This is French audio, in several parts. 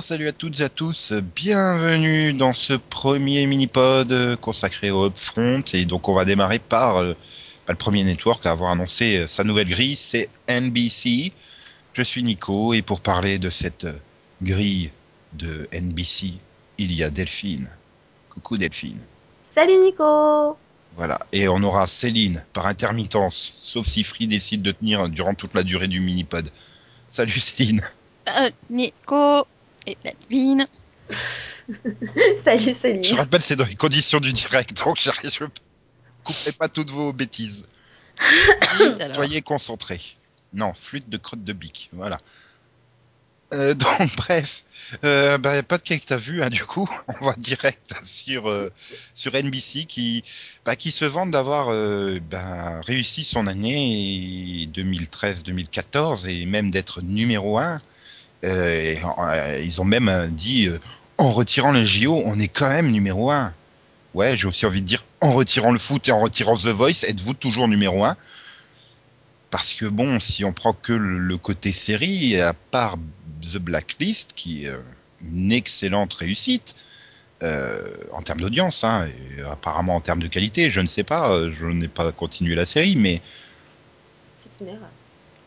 Bonsoir, salut à toutes et à tous. Bienvenue dans ce premier mini-pod consacré au Upfront. Et donc, on va démarrer par euh, bah, le premier network à avoir annoncé euh, sa nouvelle grille, c'est NBC. Je suis Nico et pour parler de cette euh, grille de NBC, il y a Delphine. Coucou Delphine. Salut Nico Voilà, et on aura Céline par intermittence, sauf si Free décide de tenir durant toute la durée du mini-pod. Salut Céline. Euh, Nico et Delphine. Salut Céline. Je rappelle, c'est dans les conditions du direct, donc je ne couperai pas toutes vos bêtises. Zut. Soyez concentrés. Non, flûte de crotte de bique, voilà. Euh, donc bref, euh, bah, pas de cake t'as vu, hein, du coup, on va direct sur euh, sur NBC qui bah, qui se vante d'avoir euh, bah, réussi son année 2013-2014 et même d'être numéro un. Euh, euh, ils ont même euh, dit en retirant les JO, on est quand même numéro un. Ouais, j'ai aussi envie de dire en retirant le foot et en retirant The Voice, êtes-vous toujours numéro un? Parce que bon, si on prend que le, côté série, à part The Blacklist, qui est une excellente réussite en termes d'audience, hein, apparemment en termes de qualité, je ne sais pas, je n'ai pas continué la série, mais C'est une erreur.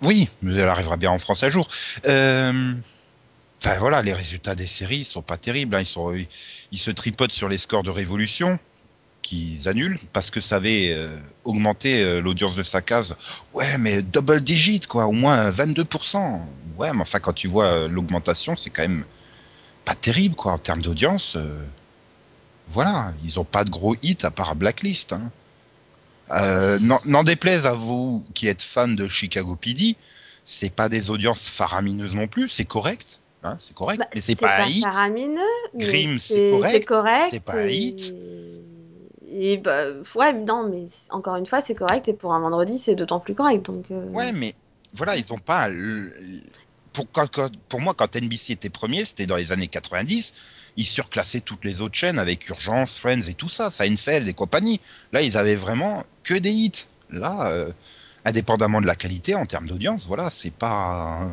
Oui, mais elle arrivera bien en France un jour. Euh, Enfin voilà, les résultats des séries sont pas terribles. hein. Ils, sont, ils, ils se tripotent sur les scores de Révolution qu'ils annulent parce que ça avait euh, augmenté euh, l'audience de sa case. Ouais, mais double digit quoi, au moins 22%. Ouais, mais enfin quand tu vois euh, l'augmentation, c'est quand même pas terrible quoi en termes d'audience. voilà, ils ont pas de gros hits à part Blacklist. Hein. Euh, n'en déplaise à vous qui êtes fans de Chicago PD, c'est pas des audiences faramineuses non plus, c'est correct, hein, c'est correct, Bah, mais c'est pas un hit. faramineux, Grimm, c'est correct, c'est correct. c'est pas et- hit. Et bah, ouais, non, mais encore une fois, c'est correct. Et pour un vendredi, c'est d'autant plus correct. Donc, euh, Ouais, mais voilà, ils ont pas. pour moi, quand NBC était premier, c'était dans les années 90. Ils surclassaient toutes les autres chaînes avec Urgence, Friends et tout ça, Seinfeld et compagnie. Là, ils avaient vraiment que des hits. Là, euh, indépendamment de la qualité en termes d'audience, voilà, c'est pas.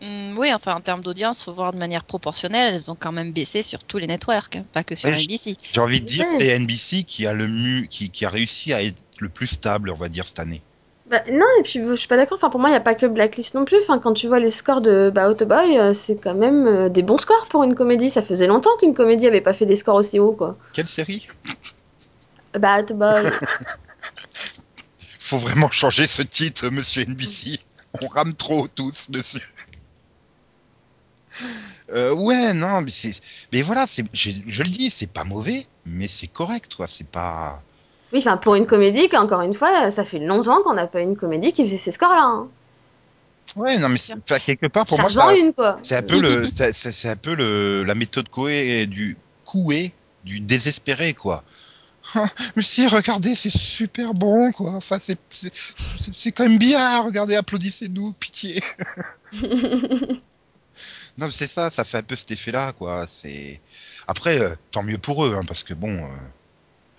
Hum, oui, enfin, en termes d'audience, faut voir de manière proportionnelle. Elles ont quand même baissé sur tous les networks, hein, pas que sur Ouais, NBC. J'ai envie de dire, c'est NBC qui a le mu, qui, qui a réussi à être le plus stable, on va dire cette année. Bah, non, et puis je suis pas d'accord. Enfin, pour moi, il n'y a pas que Blacklist non plus. Enfin, quand tu vois les scores de bah, Boy, euh, c'est quand même euh, des bons scores pour une comédie. Ça faisait longtemps qu'une comédie avait pas fait des scores aussi hauts, quoi. Quelle série? Bah, Boy. Faut vraiment changer ce titre, Monsieur NBC. On rame trop tous dessus. Euh, ouais, non, mais c'est, mais voilà, je, je le dis, c'est pas mauvais, mais c'est correct, quoi. C'est pas. Oui, enfin, pour une comédie, encore une fois, ça fait longtemps qu'on n'a pas une comédie qui faisait ces scores-là. Hein. Ouais, non, mais enfin, quelque part, pour moi, ça- c'est un peu le, c'est, un peu le, la méthode Coué du Coué du désespéré, quoi. Mais si, regardez, c'est super bon, quoi. Enfin, c'est, c'est, c'est- c'est quand même bien. Regardez, applaudissez-nous, pitié. Non, mais c'est ça, ça fait un peu cet effet-là, quoi. C'est après, euh, tant mieux pour eux, hein, parce que bon, euh,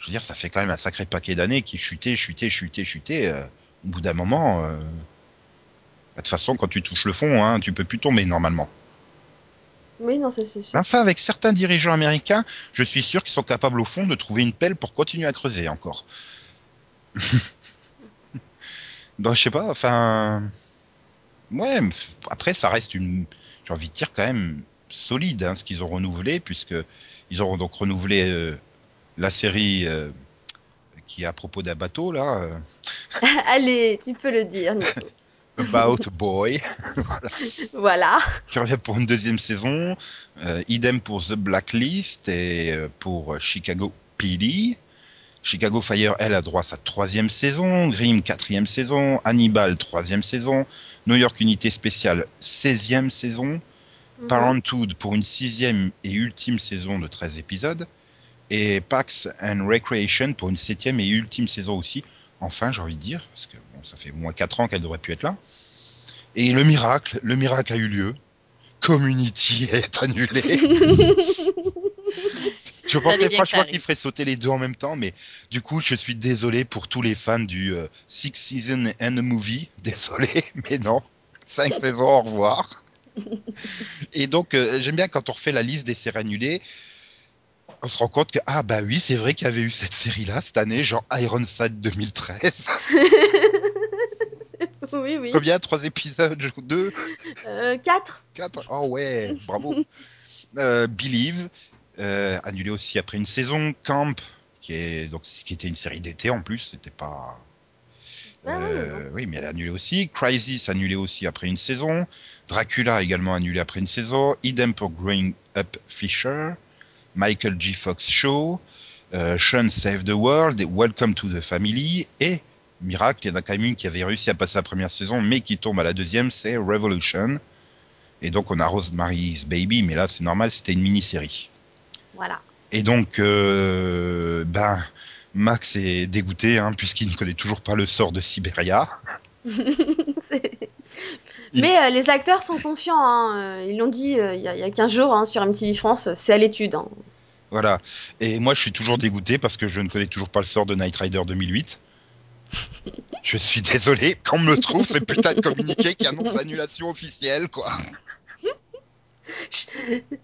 je veux dire, ça fait quand même un sacré paquet d'années qui chutait, chutait, chutait, chutait. euh, au bout d'un moment, euh, bah, de toute façon, quand tu touches le fond, hein, tu peux plus tomber normalement. Oui, non, c'est sûr. Enfin, avec certains dirigeants américains, je suis sûr qu'ils sont capables au fond de trouver une pelle pour continuer à creuser encore. Donc, je sais pas, enfin, ouais. Après, ça reste une, j'ai envie de dire quand même solide, hein, ce qu'ils ont renouvelé, puisque ils auront donc renouvelé euh, la série euh, qui est à propos d'un bateau là, euh, Allez, tu peux le dire. About Boy, Voilà. qui revient pour une deuxième saison. Euh, idem pour The Blacklist et pour Chicago PD. Chicago Fire, elle, a droit à sa troisième saison. Grimm, quatrième saison. Hannibal, troisième saison. New York Unité Spéciale, 16e saison. Mhm. Parenthood pour une sixième et ultime saison de 13 épisodes. Et Pax and Recreation pour une septième et ultime saison aussi. Enfin, j'ai envie de dire, parce que bon, ça fait au moins 4 ans qu'elle devrait plus être là. Et le miracle, le miracle a eu lieu. Community est annulé. Je pensais franchement qu'il ferait sauter les deux en même temps, mais du coup, je suis désolé pour tous les fans du euh, Six Season and a Movie. Désolé, mais non. Cinq saisons, au revoir. Et donc, euh, j'aime bien quand on refait la liste des séries annulées, on se rend compte que, ah bah oui, c'est vrai qu'il y avait eu cette série-là cette année, genre Ironside 2013. oui, oui. Combien? Trois épisodes Deux? Euh, 4 Quatre? Oh ouais, bravo. Euh, Believe, euh, annulé aussi après une saison. Camp, qui, est, donc, qui était une série d'été en plus, c'était pas... Ah Euh, oui, mais elle a annulé aussi. Crisis annulé aussi après une saison. Dracula également annulé après une saison. Idem pour Growing Up Fisher. Michael G. Fox Show. Euh, Sean Save the World. Welcome to the Family. Et miracle, il y en a quand même une qui avait réussi à passer la première saison, mais qui tombe à la deuxième, c'est Revolution. Et donc on a Rosemary's Baby, mais là c'est normal, c'était une mini-série. Voilà. Et donc, euh, ben, Max est dégoûté, hein, puisqu'il ne connaît toujours pas le sort de Siberia. C'est- Il- Mais euh, les acteurs sont confiants. hein. Euh, Ils l'ont dit euh, il y, a- il y a 15 jours hein, sur MTV France. C'est à l'étude. hein. Voilà. Et moi, je suis toujours dégoûté parce que je ne connais toujours pas le sort de Knight Rider 2008. Je suis désolé, quand on me le trouve, ce putain de communiqué qui annonce annulation officielle, quoi.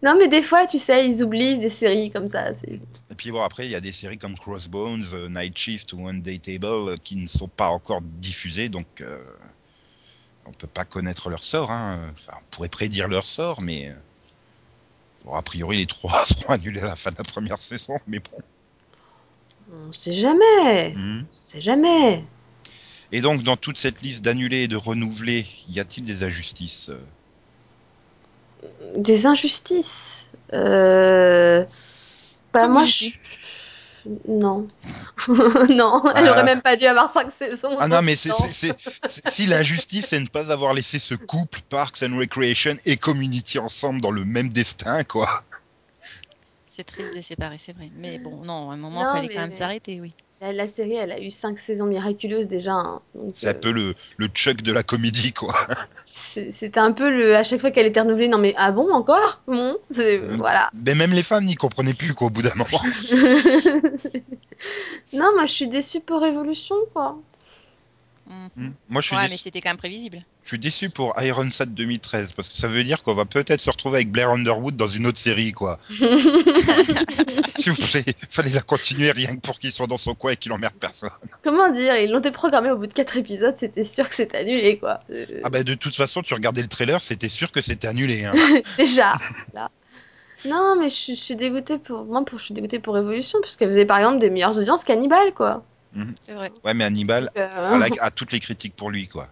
Non, mais des fois, tu sais, ils oublient des séries comme ça. c'est- Et puis bon, après, il y a des séries comme Crossbones, euh, Night Shift ou One Day Table qui ne sont pas encore diffusées, donc euh, on peut pas connaître leur sort. Hein. Enfin, on pourrait prédire leur sort, mais euh, bon, a priori, les trois seront annulés à la fin de la première saison, mais bon. On sait jamais. Mhm. On sait jamais. Et donc, dans toute cette liste d'annulés et de renouvelés, y a-t-il des injustices euh? Des injustices. Euh... Bah, moi, je. Non. non, elle Ah. aurait même pas dû avoir 5 saisons. Ah non, mais c'est, c'est- c'est- c'est- si l'injustice, c'est de ne pas avoir laissé ce couple Parks and Recreation et Community ensemble dans le même destin, quoi. C'est triste de les séparer, c'est vrai. Mais bon, non, à un moment, il fallait mais- quand même mais- s'arrêter, oui. La, la série, elle a eu 5 saisons miraculeuses déjà. hein. C'est un euh, peu le, le Chuck de la comédie, quoi. c'est- C'était un peu le. À chaque fois qu'elle était renouvelée, non mais ah bon, encore? Bon. Euh, Voilà. Mais même les fans n'y comprenaient plus, quoi, au bout d'un moment. non, moi je suis déçue pour Révolution, quoi. Mhm. Hmm. Moi, je suis, Ouais, déçu, mais c'était quand même prévisible. Je suis déçu pour Ironside 2013, parce que ça veut dire qu'on va peut-être se retrouver avec Blair Underwood dans une autre série, quoi. S'il vous plaît, fallait la continuer rien que pour qu'il soit dans son coin et qu'il emmerde personne. Comment dire Ils l'ont déprogrammé au bout de 4 épisodes, c'était sûr que c'était annulé, quoi. Euh, Ah bah de toute façon, tu regardais le trailer, c'était sûr que c'était annulé. Hein. Déjà, là. Non, mais je, suis- je suis dégoûtée pour. Moi, pour, je suis dégoûtée pour Révolution, parce qu'elle faisait par exemple des meilleures audiences qu'Hannibal, quoi. C'est vrai. Ouais, mais Hannibal euh, a, la- a toutes les critiques pour lui, quoi.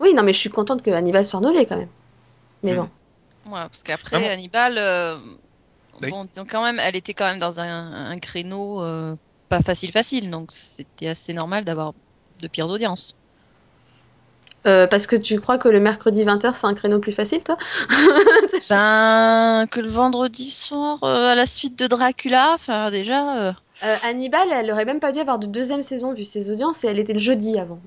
Oui, non, mais je suis contente que Hannibal soit annulé quand même. Mais Mm. bon. Voilà, parce qu'après, Ah bon Hannibal, euh, Oui. bon, donc quand même, elle était quand même dans un, un créneau euh, pas facile facile, donc c'était assez normal d'avoir de pires audiences. Euh, parce que tu crois que le mercredi 20h c'est un créneau plus facile, toi Ben, que le vendredi soir, euh, à la suite de Dracula, enfin déjà, euh, Euh, Hannibal, elle aurait même pas dû avoir de deuxième saison vu ses audiences et elle était le jeudi avant.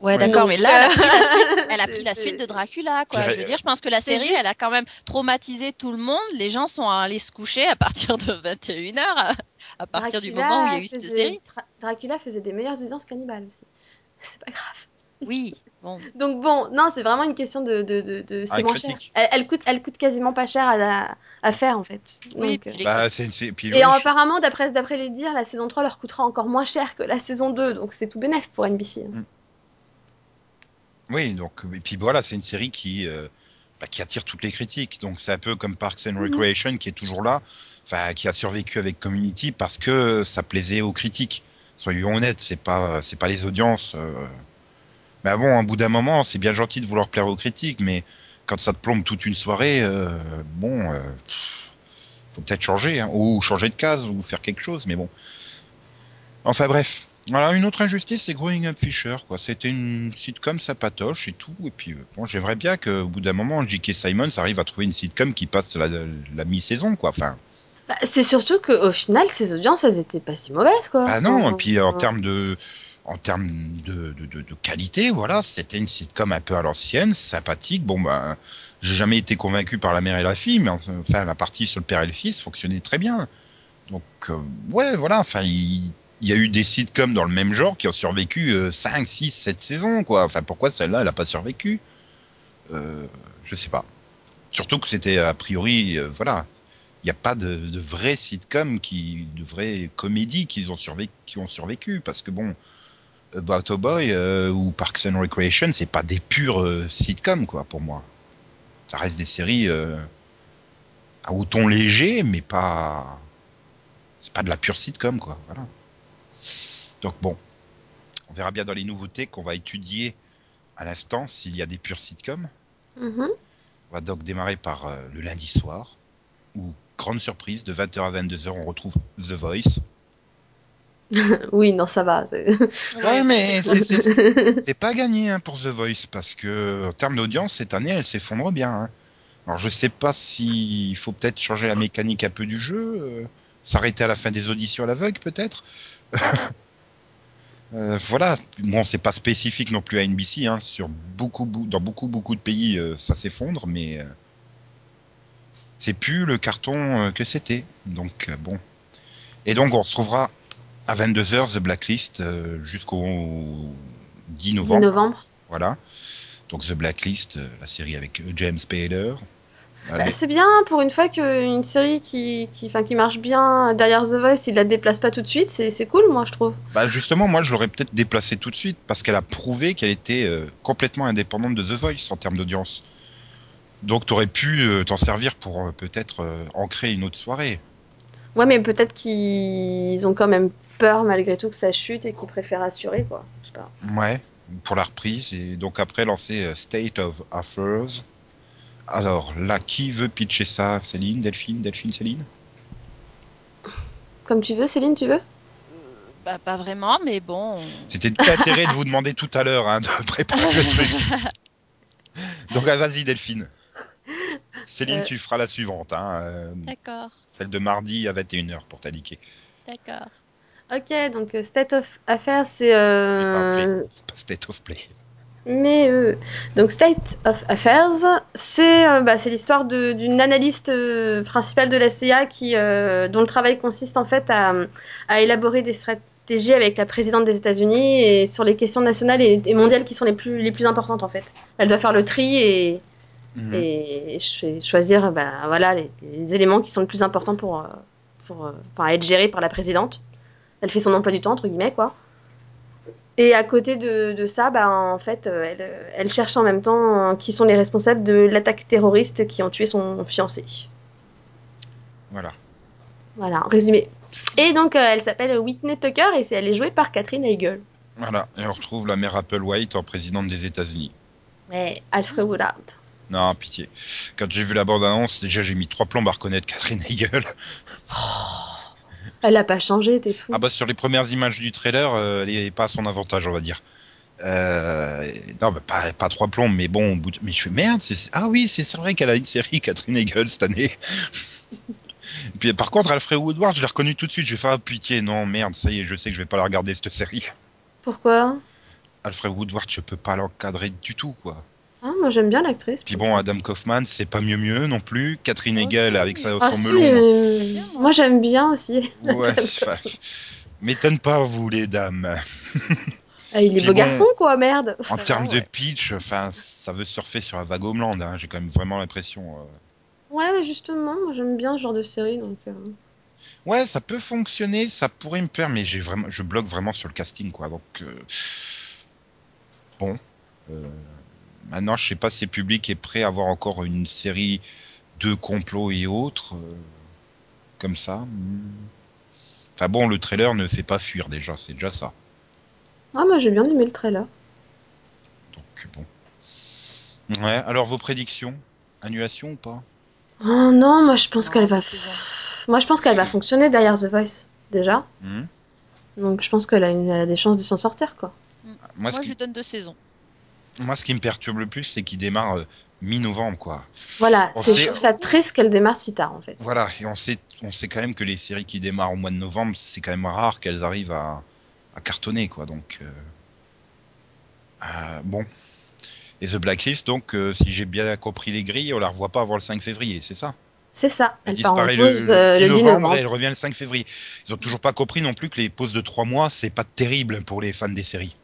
Ouais, d'accord, mais là, elle a pris la suite, elle a c'est- pris la c'est- suite de Dracula, quoi. Je veux dire, je pense que la série, juste- elle a quand même traumatisé tout le monde. Les gens sont allés se coucher à partir de 21h, à, à partir du moment où il y a eu cette série. Dra- Dracula faisait des meilleures audiences qu'Hannibal aussi. C'est pas grave. Oui, bon. Donc bon, non, c'est vraiment une question de, de, de, de- c'est Ah, moins critique. cher. Elle, elle coûte, elle coûte quasiment pas cher à, la- à faire en fait. Oui, Donc, euh, Bah, puis Et oui, apparemment, d'après d'après les dires, la saison 3 leur coûtera encore moins cher que la saison 2, donc c'est tout bénef pour NBC. Oui, donc, et puis voilà, c'est une série qui, euh, bah, qui attire toutes les critiques. Donc, c'est un peu comme Parks and Mhm. Recreation qui est toujours là, enfin, qui a survécu avec Community parce que ça plaisait aux critiques. Soyons honnêtes, c'est pas, c'est pas les audiences. euh. Mais bon, au bout d'un moment, c'est bien gentil de vouloir plaire aux critiques, mais quand ça te plombe toute une soirée, euh, bon, euh, pff, faut peut-être changer, hein, ou changer de case, ou faire quelque chose, mais bon. Enfin bref. Voilà, une autre injustice, c'est Growing Up Fisher, quoi. C'était une sitcom sapatoche et tout, et puis euh, bon, j'aimerais bien qu'au bout d'un moment, J.K. Simons arrive à trouver une sitcom qui passe la, la mi-saison, quoi. Enfin, Bah, c'est surtout qu'au final, ces audiences, elles étaient pas si mauvaises quoi. Ah non, et puis en enfin, termes de en termes de, de, de, de qualité, voilà, c'était une sitcom un peu à l'ancienne, sympathique. Bon ben, j'ai jamais été convaincu par la mère et la fille, mais enfin la partie sur le père et le fils fonctionnait très bien. Donc euh, ouais, voilà, enfin il, il y a eu des sitcoms dans le même genre qui ont survécu euh, 5, 6, 7 saisons quoi. Enfin pourquoi celle-là elle a pas survécu? Euh, Je sais pas. Surtout que c'était a priori, euh, voilà, il n'y a pas de, de vraies sitcoms qui, de vraies comédies qui ont survécu, qui ont survécu, parce que bon, About Boy euh, ou Parks and Recreation, c'est pas des purs euh, sitcoms quoi pour moi. Ça reste des séries à haut ton léger, mais pas, c'est pas de la pure sitcom quoi. Voilà. Donc bon, on verra bien dans les nouveautés qu'on va étudier à l'instant s'il y a des pures sitcoms. Mhm. On va donc démarrer par euh, le lundi soir, où, grande surprise, de 20h à 22h, on retrouve The Voice. Oui, non, ça va. Ouais, mais c'est pas gagné hein, pour The Voice, parce que en termes d'audience, cette année, elle s'effondre bien. hein. Alors je sais pas s'il faut peut-être changer la mécanique un peu du jeu, euh, s'arrêter à la fin des auditions à l'aveugle peut-être. Euh, voilà, bon, c'est pas spécifique non plus à NBC, hein. sur beaucoup, dans beaucoup, beaucoup de pays, euh, ça s'effondre, mais euh, c'est plus le carton que c'était. Donc bon. Et donc on retrouvera à 22h The Blacklist jusqu'au 10 10 novembre. novembre. Voilà. Donc The Blacklist, la série avec James Spader. Bah, c'est bien pour une fois qu'une série qui, qui, qui marche bien derrière The Voice, il la déplace pas tout de suite, c'est cool, moi, je trouve. Bah justement, moi je l'aurais peut-être déplacé tout de suite parce qu'elle a prouvé qu'elle était euh, complètement indépendante de The Voice en termes d'audience. Donc t'aurais pu euh, t'en servir pour euh, peut-être ancrer une autre soirée. Ouais, mais peut-être qu'ils ont quand même peur malgré tout que ça chute et qu'ils préfèrent assurer, quoi. Je sais pas. Ouais, pour la reprise. Et donc après lancer State of Affairs. Alors là, qui veut pitcher ça? Céline, Delphine, Delphine, Céline? Comme tu veux, Céline, tu veux? Bah, pas vraiment, mais bon. C'était tout l'intérêt de vous demander tout à l'heure hein, de préparer le truc. Donc ah, vas-y Delphine. Céline, Euh. tu feras la suivante. Hein, euh, D'accord, celle de mardi à 21h pour t'indiquer. d'accord. Ok, donc euh, State of Affairs, c'est. Euh... C'est pas State of Play. Mais euh, donc State of Affairs, c'est euh, bah, c'est l'histoire d'une analyste euh, principale de la CIA qui, euh, dont le travail consiste en fait à, à élaborer des stratégies avec la présidente des États-Unis et sur les questions nationales et, et mondiales qui sont les plus les plus importantes en fait. Elle doit faire le tri et, Mhm. et cho- choisir bah, voilà les, les éléments qui sont le plus importants pour euh, pour enfin, être gérés par la présidente. Elle fait son emploi du temps entre guillemets quoi. Et à côté de, de ça, bah, en fait, euh, elle, euh, elle cherche en même temps euh, qui sont les responsables de l'attaque terroriste qui ont tué son fiancé. Voilà. Voilà, en résumé. Et donc, elle s'appelle Whitney Tucker et c'est- elle est jouée par Catherine Heigl. Voilà. Et on retrouve la mère Applewhite en présidente des États-Unis. Ouais, Alfred Woodard. Non, pitié. Quand j'ai vu la bande-annonce, déjà j'ai mis trois plombes à reconnaître Catherine Hegel. Elle a pas changé, t'es fou. Ah bah sur les premières images du trailer, euh, elle est pas à son avantage, on va dire. Euh, non, bah, pas, pas trois plombes, mais bon, au bout de- mais je fais merde. c'est- Ah oui, c'est c'est vrai qu'elle a une série, Catherine Hegel, cette année. Et puis par contre, Alfred Woodward, je l'ai reconnu tout de suite. J'ai fait ah pitié, non merde, ça y est, je sais que je vais pas la regarder cette série. Pourquoi? Alfred Woodward, je peux pas l'encadrer du tout, quoi. Ah, Moi, j'aime bien l'actrice. Puis bon, Adam Kaufman, c'est pas mieux mieux non plus. Catherine Oh, Hegel avec sa, Ah son si, melon. euh, moi. j'aime bien aussi. Ouais, m'étonne pas vous les dames. Ah, il est Puis beau bon, garçon quoi, merde. En termes de pitch, enfin, ça veut surfer sur un vague homeland. Hein. J'ai quand même vraiment l'impression. euh. Ouais, mais justement, moi, j'aime bien ce genre de série donc. euh, Ouais, ça peut fonctionner, ça pourrait me plaire, mais j'ai vraiment, je bloque vraiment sur le casting, quoi. Donc euh, bon, Euh, maintenant, je sais pas si le public est prêt à voir encore une série de complots et autres euh, comme ça. Enfin bon, le trailer ne fait pas fuir déjà, c'est déjà ça. Ah, moi j'ai bien aimé le trailer. Donc bon. Ouais. Alors vos prédictions, annulation ou pas? Oh non, moi je pense qu'elle va. Moi je pense qu'elle va fonctionner derrière The Voice, déjà. Hmm Donc je pense qu'elle a, une- a des chances de s'en sortir, quoi. Moi, je lui donne deux saisons. Moi, ce qui me perturbe le plus, c'est qu'il démarre euh, mi-novembre, quoi. Voilà, c'est, sait- je trouve ça triste qu'elle démarre si tard, en fait. Voilà, et on sait, on sait quand même que les séries qui démarrent au mois de novembre, c'est quand même rare qu'elles arrivent à, à cartonner, quoi. Donc, euh, euh, bon. Et The Blacklist, donc, si j'ai bien compris les grilles, on la revoit pas avant le 5 février, c'est ça? C'est ça, Elle elle part en disparaît le, pause euh, le 10 novembre. et elle revient le 5 février. Ils ont toujours pas compris non plus que les pauses de 3 mois, c'est pas terrible pour les fans des séries.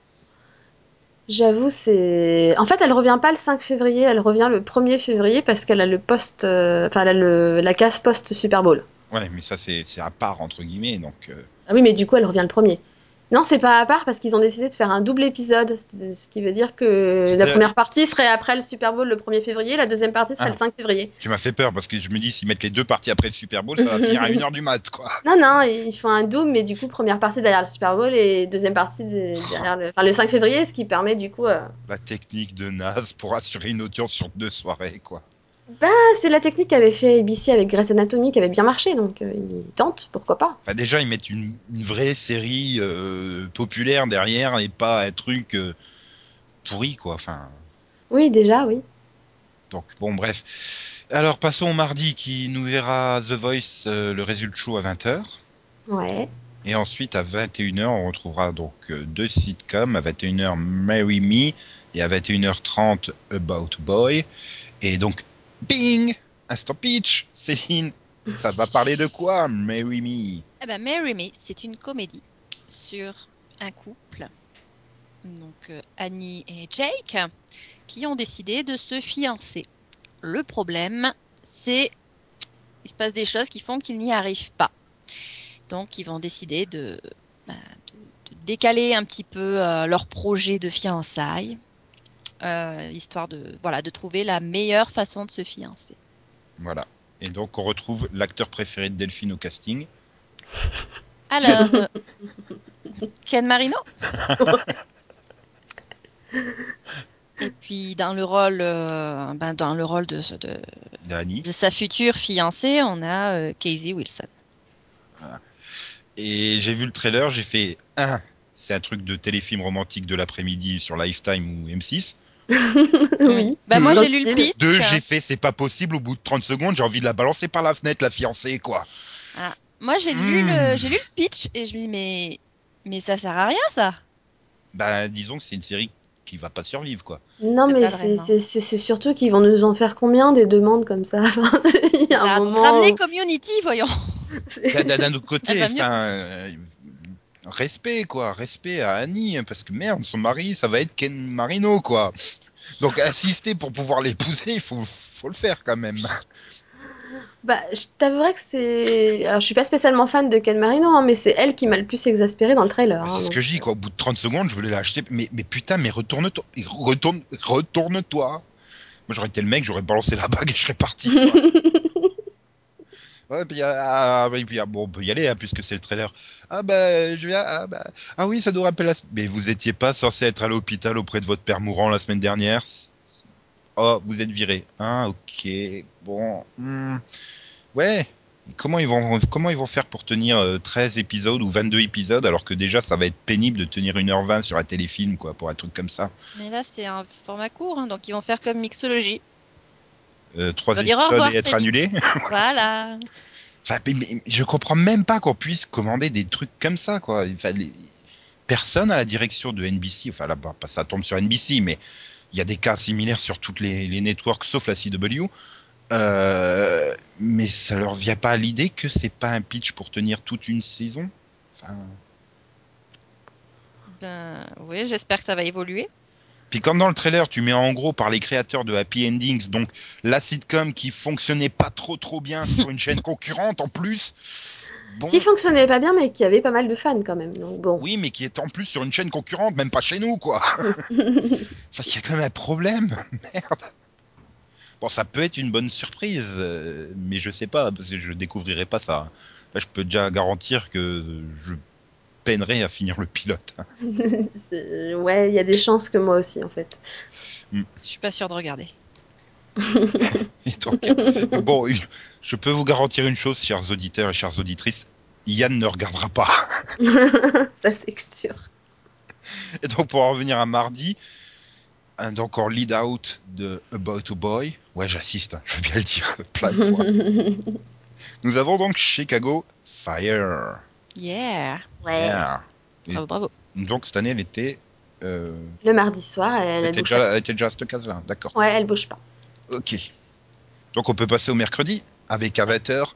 J'avoue, c'est. En fait, elle revient pas le 5 février, elle revient le 1er février parce qu'elle a le poste. euh, Enfin, elle a le... la case post-Super Bowl. Ouais, mais ça c'est c'est à part entre guillemets, donc. euh, Ah oui, mais du coup, elle revient le 1er. Non, c'est pas à part parce qu'ils ont décidé de faire un double épisode. Ce qui veut dire que la première partie serait après le Super Bowl le 1er février, la deuxième partie serait Ah. le 5 février. Tu m'as fait peur parce que je me dis s'ils mettent les deux parties après le Super Bowl, ça va finir à 1h du mat, quoi. Non, non, ils font un double, mais du coup, première partie derrière le Super Bowl et deuxième partie de- derrière le, enfin, le 5 février, ce qui permet du coup. euh, La technique de Naz pour assurer une audience sur deux soirées, quoi. Ah, c'est la technique qu'avait fait ABC avec Grey's Anatomy qui avait bien marché, donc euh, ils tentent, pourquoi pas. Enfin, déjà, ils mettent une, une vraie série euh, populaire derrière et pas un truc euh, pourri, quoi. Enfin, Oui, déjà, oui. donc, bon, bref. Alors, passons au mardi qui nous verra The Voice, le résultat show à 20h. Ouais. Et ensuite, à 21h, on retrouvera donc deux sitcoms. À 21h, Marry Me. Et à 21h30, About Boy. Et donc, bing Instant pitch Céline, ça va parler de quoi, Marry Me Eh ben, Marry Me, c'est une comédie sur un couple, donc euh, Annie et Jake, qui ont décidé de se fiancer. Le problème, c'est il se passe des choses qui font qu'ils n'y arrivent pas. Donc, ils vont décider de, bah, décaler un petit peu euh, leur projet de fiançailles, euh, histoire de, voilà, de trouver la meilleure façon de se fiancer. Voilà. Et donc, on retrouve l'acteur préféré de Delphine au casting. Alors, euh, Ken Marino Et puis dans le rôle, euh, ben, dans le rôle de, de, de sa future fiancée, on a euh, Casey Wilson. Et j'ai vu le trailer, j'ai fait un, c'est un truc de téléfilm romantique de l'après-midi sur Lifetime ou M6. oui. Bah, moi j'ai lu le pitch. Deux, j'ai fait c'est pas possible, au bout de 30 secondes, j'ai envie de la balancer par la fenêtre, la fiancée, quoi. Moi j'ai lu Hmm. le, j'ai lu le pitch et je me dis mais mais ça sert à rien ça. Bah, disons que c'est une série qui va pas survivre, quoi. Non, mais c'est surtout qu'ils vont nous en faire combien des demandes comme ça? Enfin, Il y C'est a ça. un Donc, moment. Ramener où- Community, voyons. D'un- autre côté, Elle va mieux. enfin, euh, respect, quoi. Respect à Annie, parce que merde, son mari, ça va être Ken Marino, quoi. Donc, assister pour pouvoir l'épouser, il faut, faut le faire quand même. Bah, je t'avouerais que c'est. Alors, je suis pas spécialement fan de Ken Marino, hein, mais c'est elle qui m'a le plus exaspérée dans le trailer. Bah, hein, c'est ce donc. que je dis, quoi. Au bout de 30 secondes, je voulais l'acheter. Mais, mais putain, mais retourne-toi. Retourne, retourne-toi. Moi, j'aurais été le mec, j'aurais balancé la bague et je serais parti. Ouais, puis, ah, ah, ah, bon, on peut y aller, hein, puisque c'est le trailer. Ah, bah, je viens, ah, bah, ah oui, ça nous rappelle la... Mais vous étiez pas censé être à l'hôpital auprès de votre père mourant la semaine dernière? Oh, vous êtes viré. Ah, ok. Bon. hmm. Ouais. Et Comment ils, vont, comment ils vont faire pour tenir euh, 13 épisodes ou 22 épisodes alors que déjà ça va être pénible de tenir 1h20 sur un téléfilm quoi pour un truc comme ça? Mais là c'est un format court, hein, donc ils vont faire comme mixologie. Euh, trois épisodes revoir et être annulé. Voilà. Enfin, mais, mais je comprends même pas qu'on puisse commander des trucs comme ça, quoi. Enfin, les- Personne à la direction de NBC, enfin là, bah, ça tombe sur NBC, mais il y a des cas similaires sur toutes les, les networks sauf la CW. Euh, mais ça leur vient pas à l'idée que c'est pas un pitch pour tenir toute une saison? Enfin, Ben oui, j'espère que ça va évoluer. Puis comme dans le trailer, tu mets en gros par les créateurs de Happy Endings, donc la sitcom qui fonctionnait pas trop trop bien sur une chaîne concurrente en plus. Bon, Qui fonctionnait pas bien, mais qui avait pas mal de fans quand même. Donc bon. oui, mais qui est en plus sur une chaîne concurrente, même pas chez nous, quoi. Enfin, il y a quand même un problème, merde. Bon, ça peut être une bonne surprise, euh, mais je sais pas, parce que je découvrirai pas ça. Là, je peux déjà garantir que je peinerai à finir le pilote. Ouais, il y a des chances que moi aussi, en fait. Je suis pas sûre de regarder. Et donc, bon, je peux vous garantir une chose, chers auditeurs et chères auditrices, Yann ne regardera pas. Ça, c'est sûr. Et donc, pour en revenir à mardi, un donc en lead out de About a Boy. Ouais, j'assiste, hein, je veux bien le dire plein de fois. Nous avons donc Chicago Fire. Yeah. Ouais. Yeah. Bravo, bravo. Donc, cette année, elle était. euh, Le mardi soir, elle, elle elle était bouge déjà, elle était déjà à cette case-là, d'accord. Ouais, elle bouge pas. Ok. Donc, on peut passer au mercredi avec à 20h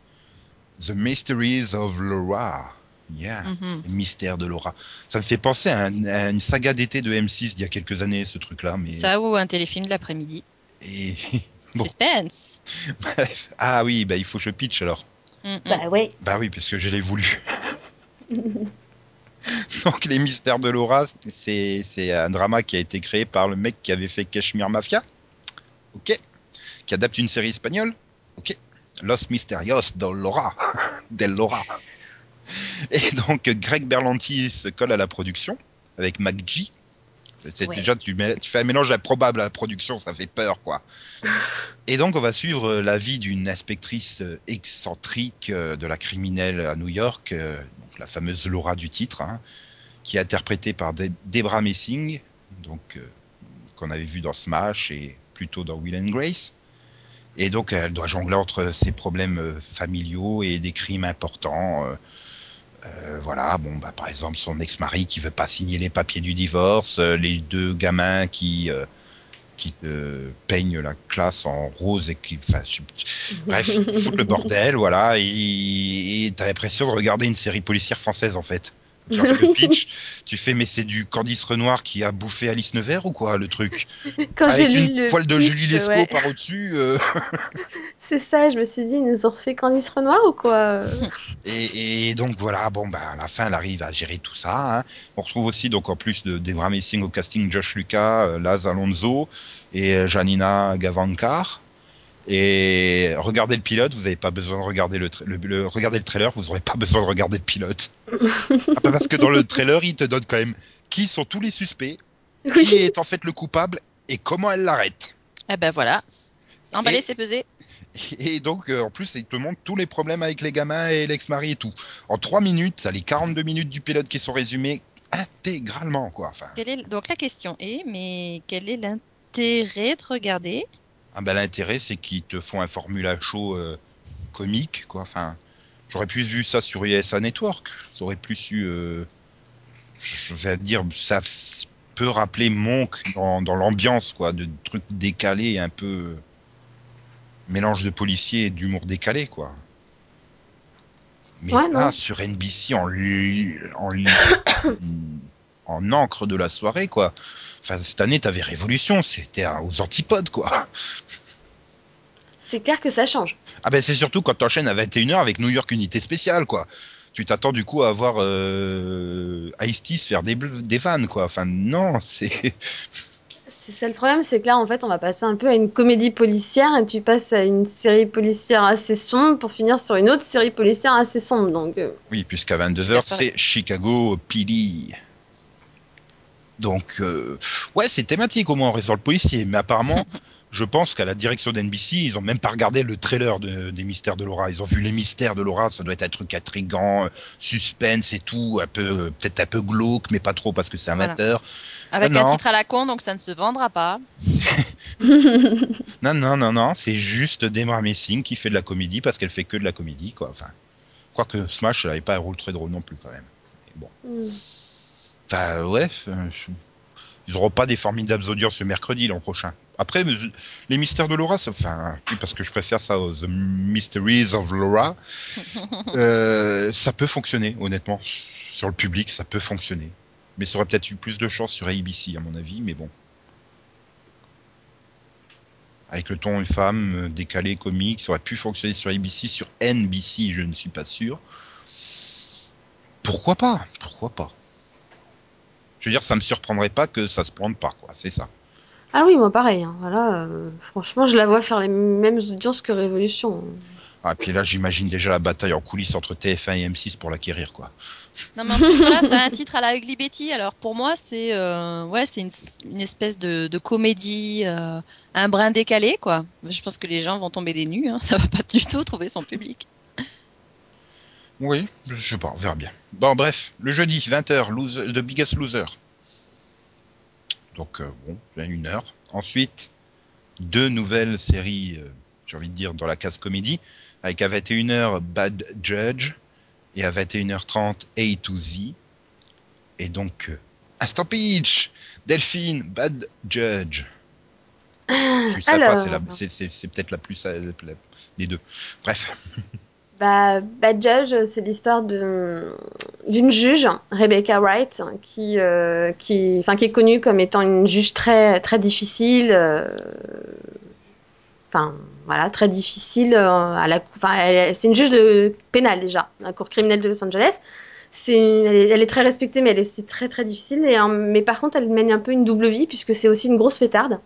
The Mysteries of Laura. Yeah. Mhm. Le Mystère de Laura. Ça me fait penser à, un- à une saga d'été de M6 d'il y a quelques années, ce truc-là. Mais... Ça ou un téléfilm de l'après-midi. Et... Bon. Suspense. Bref. Ah oui, bah, il faut que je pitch alors. Mhm. Bah ouais. Bah oui, puisque je l'ai voulu. Donc, Les Mystères de Laura, c'est un drama qui a été créé par le mec qui avait fait Cashmere Mafia. Ok. Qui adapte une série espagnole. Ok. Los Misterios de Laura. Del Laura. Et donc, Greg Berlanti se colle à la production avec. C'est Ouais. déjà, tu, mets- tu fais un mélange improbable à la production, ça fait peur, quoi. Et donc, on va suivre euh, la vie d'une inspectrice euh, excentrique euh, de la criminelle à New York, donc la fameuse Laura du titre, hein, qui est interprétée par De- Debra Messing, donc euh, qu'on avait vu dans Smash et plutôt dans Will and Grace. Et donc, elle doit jongler entre ses problèmes familiaux et des crimes importants. euh, euh, voilà, bon, bah, par exemple, son ex-mari qui veut pas signer les papiers du divorce, euh, les deux gamins qui euh, qui peignent la classe en rose et qui, enfin, bref, foutent le bordel, voilà, et et t'as l'impression de regarder une série policière française en fait. Le pitch, tu fais mais c'est du Candice Renoir qui a bouffé Alice Nevers ou quoi le truc Quand Avec lu une le poêle de Julie Lescaut ouais. par au-dessus. euh, C'est ça, je me suis dit, ils nous ont refait Candice Renoir ou quoi Et, et donc voilà, bon bah à la fin elle arrive à gérer tout ça. hein. On retrouve aussi donc en plus de Debra Messing au casting Josh Lucas, euh, Laz Alonso et euh, Janina Gavankar. Et regardez le pilote, vous n'avez pas besoin de regarder le, tra- le, le- regardez le trailer, vous n'aurez pas besoin de regarder le pilote. Ah, parce que dans le trailer, il te donne quand même qui sont tous les suspects, qui est en fait le coupable et comment elle l'arrête. Eh ben voilà. Emballer, Et- c'est pesé. Et donc, euh, en plus, il te montre tous les problèmes avec les gamins et l'ex-mari et tout. En 3 minutes, t'as les 42 minutes du pilote qui sont résumées intégralement, quoi. Enfin, est... Donc la question est, mais quel est l'intérêt de regarder ah ben, l'intérêt, c'est qu'ils te font un formula show euh, comique, quoi. Enfin, j'aurais plus vu ça sur USA Network. Ça aurait plus eu, euh, je vais dire, ça peut rappeler Monk dans, dans l'ambiance, quoi, de trucs décalés, un peu euh, mélange de policiers et d'humour décalé, quoi. Mais Ouais, là, non. sur NBC, en, en, en encre de la soirée, quoi. Enfin, cette année, t'avais Révolution, c'était aux antipodes, quoi. C'est clair que ça change. Ah ben, c'est surtout quand t'enchaînes à 21h avec New York Unité Spéciale, quoi. Tu t'attends du coup à voir euh, Ice-T se faire des, des vannes, quoi. Enfin, non, c'est... C'est ça le problème, c'est que là, en fait, on va passer un peu à une comédie policière et tu passes à une série policière assez sombre pour finir sur une autre série policière assez sombre. Donc, euh, Oui, puisqu'à Super 22h, soirée. c'est Chicago PD. Donc, euh, ouais, c'est thématique au moins, on reste dans le policier. Mais apparemment, je pense qu'à la direction d'NBC, ils ont même pas regardé le trailer de- des mystères de Laura. Ils ont vu les mystères de Laura, ça doit être un truc intrigant, euh, suspense et tout, un peu, euh, peut-être un peu glauque, mais pas trop parce que c'est Voilà. amateur. Avec Non, un non. titre à la con, donc ça ne se vendra pas. Non, non, non, non, c'est juste Debra Messing qui fait de la comédie parce qu'elle fait que de la comédie, quoi. Enfin, quoique Smash n'avait pas un rôle très drôle non plus, quand même. Mais bon. hmm. Enfin, ouais, ils n'auront pas des formidables audiences le mercredi l'an prochain. Après, les mystères de Laura, enfin, parce que je préfère ça aux The Mysteries of Laura, euh, ça peut fonctionner, honnêtement. Sur le public, ça peut fonctionner. Mais ça aurait peut-être eu plus de chance sur ABC, à mon avis, mais bon. Avec le ton une femme, euh, décalé, comique, ça aurait pu fonctionner sur ABC, sur NBC, je ne suis pas sûr. Pourquoi pas? Pourquoi pas? Je veux dire, ça me surprendrait pas que ça se plante pas, quoi. C'est ça. Ah oui, moi pareil. hein. Voilà, euh, franchement, je la vois faire les mêmes audiences que Révolution. Ah, puis là, j'imagine déjà la bataille en coulisses entre TF1 et M6 pour l'acquérir, quoi. Non, mais en plus, voilà, ça a un titre à la Ugly Betty. Alors pour moi, c'est euh, ouais, c'est une, une espèce de, de comédie, euh, un brin décalé, quoi. Je pense que les gens vont tomber des nues. Hein. Ça va pas du tout trouver son public. Oui, je sais pas, on verra bien. Bon, bref, le jeudi, 20h, loser, The Biggest Loser. Donc, euh, bon, une heure. Ensuite, deux nouvelles séries, euh, j'ai envie de dire, dans la case comédie, avec à 21h Bad Judge et à 21h30 A to Z. Et donc, euh, Instant Peach Delphine, Bad Judge. Je sympa, Alors. c'est peut-être la plus des deux. Bref. Bah, Bad Judge, c'est l'histoire d'une juge, Rebecca Wright, qui euh, qui qui est connue comme étant une juge très très difficile. euh, Enfin voilà, très difficile euh, à la c'est une juge de pénale déjà, à la cour criminelle de Los Angeles. Est, elle est très respectée mais elle est aussi très très difficile et euh, mais par contre elle mène un peu une double vie puisque c'est aussi une grosse fêtarde.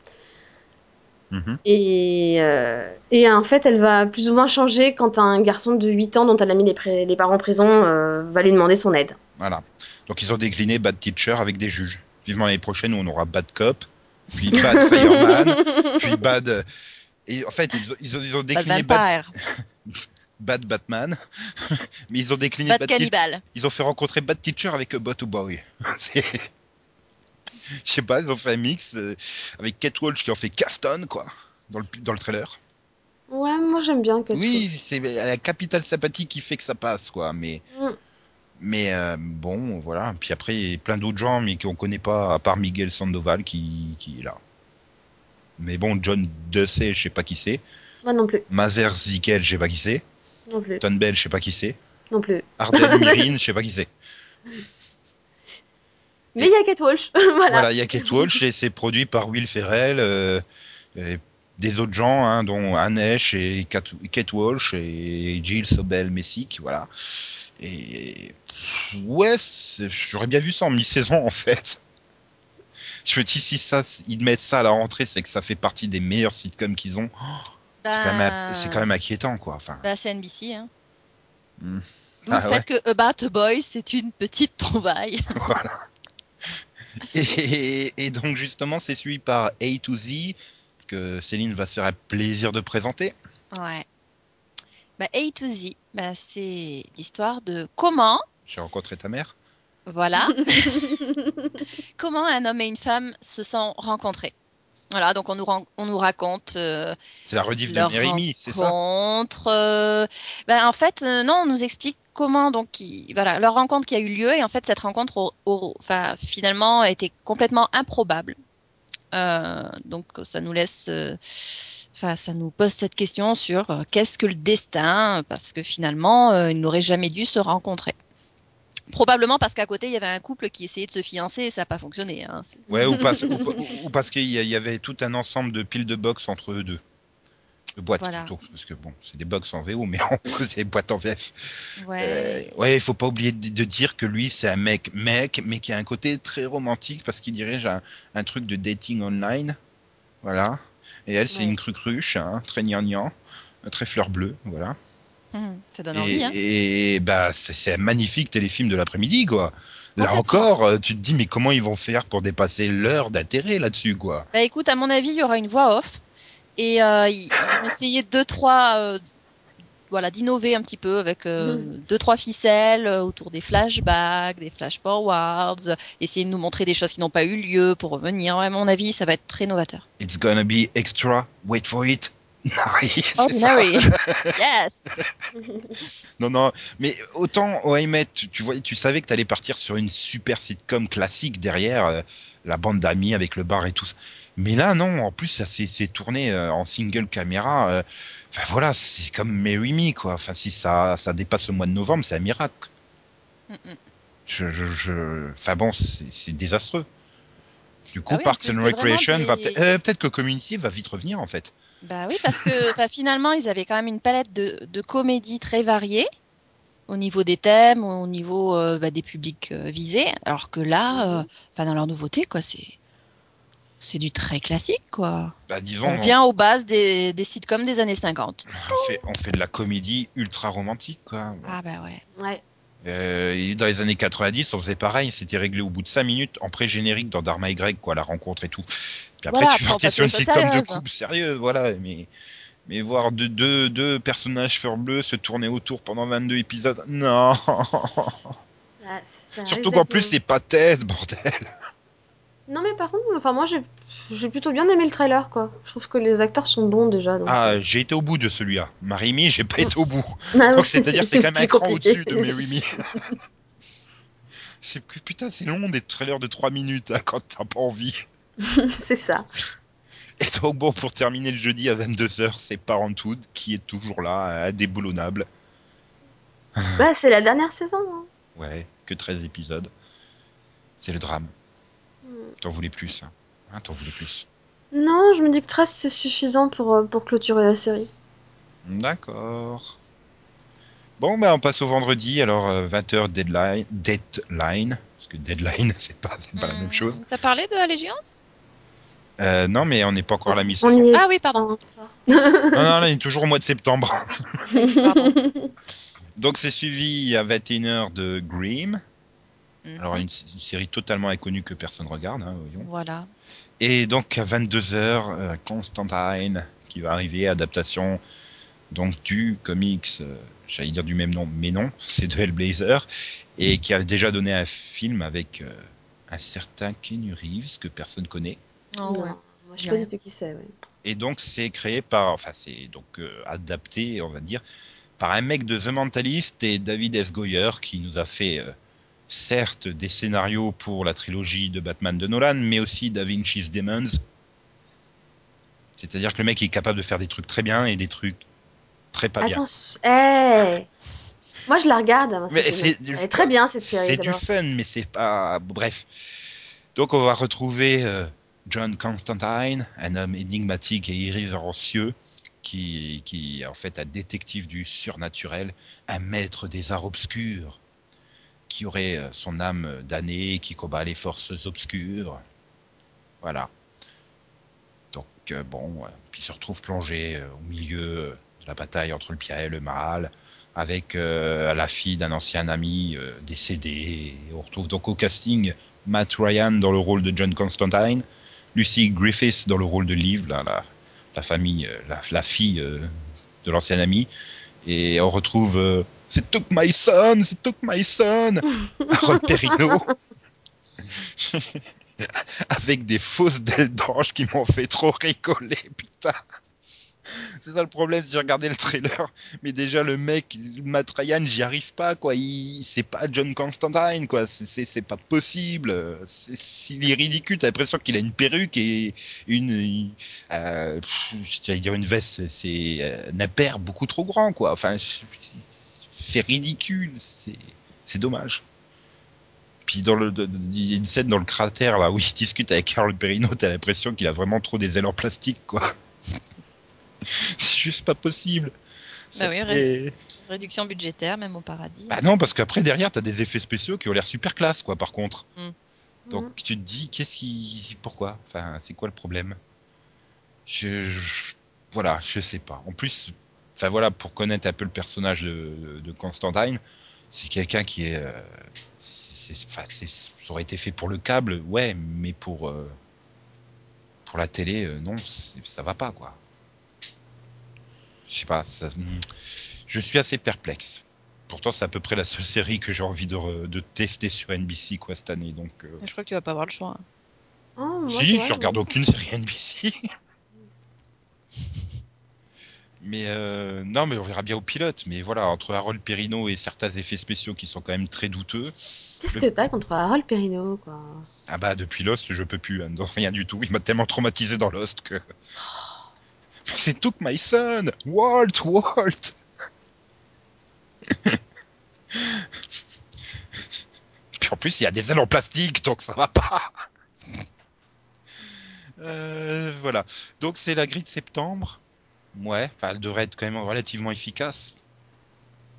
Mhm. Et, euh, et en fait, elle va plus ou moins changer quand un garçon de 8 ans dont elle a mis les, parents en prison euh, va lui demander son aide. Voilà. Donc ils ont décliné Bad Teacher avec des juges. Vivement l'année prochaine où on aura Bad Cop, puis Bad Fireman, puis Bad. Et en fait, ils ont, ils ont, ils ont Bad décliné Bad, Batman, mais ils ont décliné Bad. Cannibal. Ils ont fait rencontrer Bad Teacher avec Bot to Boy. Je sais pas, ils ont fait un mix euh, avec Kate Walsh qui en fait Caston, quoi, dans le, dans le trailer. Ouais, moi j'aime bien que Oui, c'est la capitale sympathique qui fait que ça passe, quoi, mais. Mm. Mais euh, bon, voilà. Puis après, il y a plein d'autres gens, mais qu'on connaît pas, à part Miguel Sandoval qui, qui est là. Mais bon, John Dussey, je sais pas qui c'est. Moi non plus, Mazer Zikel, je sais pas qui c'est. non plus, Ton Bell, je sais pas qui c'est. non plus. Arden Mirin, je sais pas qui c'est. Mais il y a Kate Walsh, voilà. Voilà, il y a Kate Walsh et c'est produit par Will Ferrell. euh, et des autres gens, hein, dont Anesh et Kate, Kate Walsh et Jill Sobel Messick, voilà. Et ouais, j'aurais bien vu ça en mi-saison en fait. Je me dis si ça, ils mettent ça à la rentrée, c'est que ça fait partie des meilleurs sitcoms qu'ils ont. C'est quand, même- c'est quand même inquiétant, quoi. Enfin, Bah, c'est NBC. Hein. Hmm. D'où Ah le ouais. fait que About a Boy, c'est une petite trouvaille. voilà. Et, et donc justement, c'est suivi par A to Z que Céline va se faire un plaisir de présenter. Ouais. Bah, A to Z, bah, c'est l'histoire de comment, J'ai rencontré ta mère. voilà, comment un homme et une femme se sont rencontrés. Voilà, donc on nous, ran- on nous raconte euh, C'est la rediff de leur Mérimie, c'est ça? rencontre. euh, ben, en fait, euh, non, on nous explique comment donc voilà leur rencontre qui a eu lieu et en fait cette rencontre, au- au- enfin finalement, a été complètement improbable. Euh, donc ça nous laisse, euh, enfin ça nous pose cette question sur euh, qu'est-ce que le destin parce que finalement ils n'auraient jamais dû se rencontrer. Probablement parce qu'à côté il y avait un couple qui essayait de se fiancer et ça n'a pas fonctionné. hein. Ouais, ou, parce- ou, parce qu'il y avait tout un ensemble de piles de box entre eux deux. Voilà. plutôt. Parce que bon, c'est des box en VO, mais en c'est des boîtes en VF. Ouais. Euh, ouais, il faut pas oublier de, de dire que lui, c'est un mec, mec, mais qui a un côté très romantique parce qu'il dirige un, un truc de dating online. Voilà. Et elle, c'est Ouais. une crucruche, hein, très gnangnan, très fleur bleue, voilà. Hum, ça donne Et, envie. Hein. et, bah, c'est un magnifique téléfilm de l'après-midi, quoi. Là encore, euh, tu te dis, mais comment ils vont faire pour dépasser l'heure d'intérêt là-dessus, quoi? Bah écoute, à mon avis, il y aura une voix off. Et euh, ils ils vont essayer deux, trois, euh, voilà, d'innover un petit peu avec euh, Mhm. deux, trois ficelles euh, autour des flashbacks, des flash forwards, essayer de nous montrer des choses qui n'ont pas eu lieu pour revenir. Ouais, à mon avis, ça va être très novateur. It's gonna be extra, wait for it. Ça. Ordinary. yes. Non, non, mais autant au Met, tu, tu, vois, tu savais que tu allais partir sur une super sitcom classique derrière, euh, la bande d'amis avec le bar et tout ça. Mais là, non, en plus, ça s'est tourné euh, en single caméra. euh, Enfin voilà, c'est comme Marry Me, quoi. Enfin, si ça, ça dépasse le mois de novembre, c'est un miracle. Mm, mm. Je, je, je... Enfin bon, c'est désastreux. Du coup, Ah oui, Parks and Recreation va peut-être. euh, peut-être que Community va vite revenir, en fait. Bah oui, parce que finalement, ils avaient quand même une palette de, de comédies très variée au niveau des thèmes, au niveau euh, bah, des publics euh, visés, alors que là, euh, enfin dans leur nouveauté, quoi, c'est c'est du très classique, quoi. Bah, disons, On vient aux bases des, des sitcoms des années 50. on, fait, on fait de la comédie ultra romantique, quoi. Ah bah ouais. Ouais. Euh, et dans les années 90, on faisait pareil, c'était réglé au bout de 5 minutes en pré-générique dans Dharma Y, quoi, la rencontre et tout. Puis après, Voilà, tu on partais sur une sitcom de couple sérieuse, voilà, mais, mais voir deux, deux, deux personnages fleurs bleues se tourner autour pendant 22 épisodes, non! Ah, Surtout qu'en plus, c'est pas thèse, bordel! Non, mais par contre, enfin, moi j'ai j'ai plutôt bien aimé le trailer, quoi. Je trouve que les acteurs sont bons déjà. Donc... Ah, j'ai été au bout de celui-là. Marimi, j'ai pas été au bout. Ah Donc c'est-à-dire que c'est quand même un cran au-dessus de Merimi. c'est putain, c'est long des trailers de 3 minutes hein, quand t'as pas envie. c'est ça. Et donc bon, pour terminer le jeudi à 22h, c'est Parenthood qui est toujours là, indéboulonnable. Bah, c'est la dernière saison. hein. Ouais, que 13 épisodes. C'est le drame. T'en voulais plus. Hein, Hein, T'en voulais plus. Non, je me dis que 13 c'est suffisant pour, euh, pour clôturer la série. D'accord. Bon, ben on passe au vendredi. Alors, 20h deadline. Deadline. Parce que deadline, c'est pas, c'est pas la même Hmm, chose. T'as parlé de Allégeance? Euh, non, mais on n'est pas encore à la On mi-saison. est Ah oui, pardon. Non, non, là, on est toujours au mois de septembre. Donc, c'est suivi à 21h de Grimm. Mhm. Alors, une, une série totalement inconnue que personne regarde, hein, voyons. Voilà. Et donc à 22h, euh, Constantine qui va arriver, adaptation donc du comics, euh, j'allais dire du même nom, mais non, c'est de Hellblazer, et qui a déjà donné un film avec euh, un certain Keanu Reeves que personne connaît. Oh, Non, ouais. moi je sais pas du tout qui c'est. Ouais. Et donc c'est créé par, enfin c'est donc euh, adapté, on va dire, par un mec de The Mentalist et David S. Goyer qui nous a fait euh, certes des scénarios pour la trilogie de Batman de Nolan, mais aussi Da Vinci's Demons. C'est-à-dire que le mec est capable de faire des trucs très bien et des trucs très pas bien. Attention, hey Moi je la regarde. hein, Mais c'est. Elle est très bien cette série. C'est du fun, mais c'est pas. Bref. Donc on va retrouver euh, John Constantine, un homme énigmatique et irrévérencieux, qui, qui est en fait un détective du surnaturel, un maître des arts obscurs, qui aurait euh, son âme damnée, qui combat les forces obscures. Voilà. Donc euh, bon, euh, puis il se retrouve plongé au milieu de la bataille entre le bien et le mal, avec la fille d'un ancien ami décédé. On retrouve donc au casting Matt Ryan dans le rôle de John Constantine, Lucy Griffiths dans le rôle de Liv, la, famille, la, fille de l'ancien ami, et on retrouve c'est Took My Son, c'est Took My Son, Harold Perrineau. avec des fausses ailes d'ange qui m'ont fait trop rigoler, putain. C'est ça le problème, si j'ai regardé le trailer. Mais déjà, le mec, Matt Ryan, j'y arrive pas, quoi. Il... C'est pas John Constantine, quoi. C'est- pas possible. C'est- Il est ridicule. T'as l'impression qu'il a une perruque et une. Euh, J'allais dire une veste, c'est- c'est euh, un paire beaucoup trop grand, quoi. Enfin, c'est ridicule. C'est dommage. Puis dans le, il y a une scène dans le cratère là où il discute avec Carl Perino, t'as l'impression qu'il a vraiment trop des ailes en plastique, quoi. C'est juste pas possible. Bah oui, Réduction budgétaire, même au paradis. Bah non, parce qu'après derrière t'as des effets spéciaux qui ont l'air super classe, quoi. Par contre, donc Mhm. tu te dis qu'est-ce qui, pourquoi, enfin, c'est quoi le problème? Je... je- voilà, je sais pas. En plus, enfin voilà, pour connaître un peu le personnage de, de Constantine, c'est quelqu'un qui est, euh, c'est, enfin, c'est, ça aurait été fait pour le câble, ouais, mais pour euh, pour la télé, euh, non, ça va pas, quoi. Je sais pas, ça- je suis assez perplexe. Pourtant, c'est à peu près la seule série que j'ai envie de, re- de tester sur NBC quoi cette année, donc. euh, Je crois que tu vas pas avoir le choix. hein. Oh, moi, si, je regarde aucune série NBC. mais euh, non, mais on verra bien au pilote. Mais voilà, entre Harold Perrineau et certains effets spéciaux qui sont quand même très douteux, Qu'est-ce que t'as contre Harold Perrineau, quoi? Ah bah depuis Lost, je peux plus, hein, non, rien du tout. Il m'a tellement traumatisé dans Lost que. C'est Took My Son, Walt, Walt. Puis en plus, il y a des ailes en plastique, donc ça va pas. Euh, voilà. Donc c'est la grille de septembre. Ouais, elle devrait être quand même relativement efficace.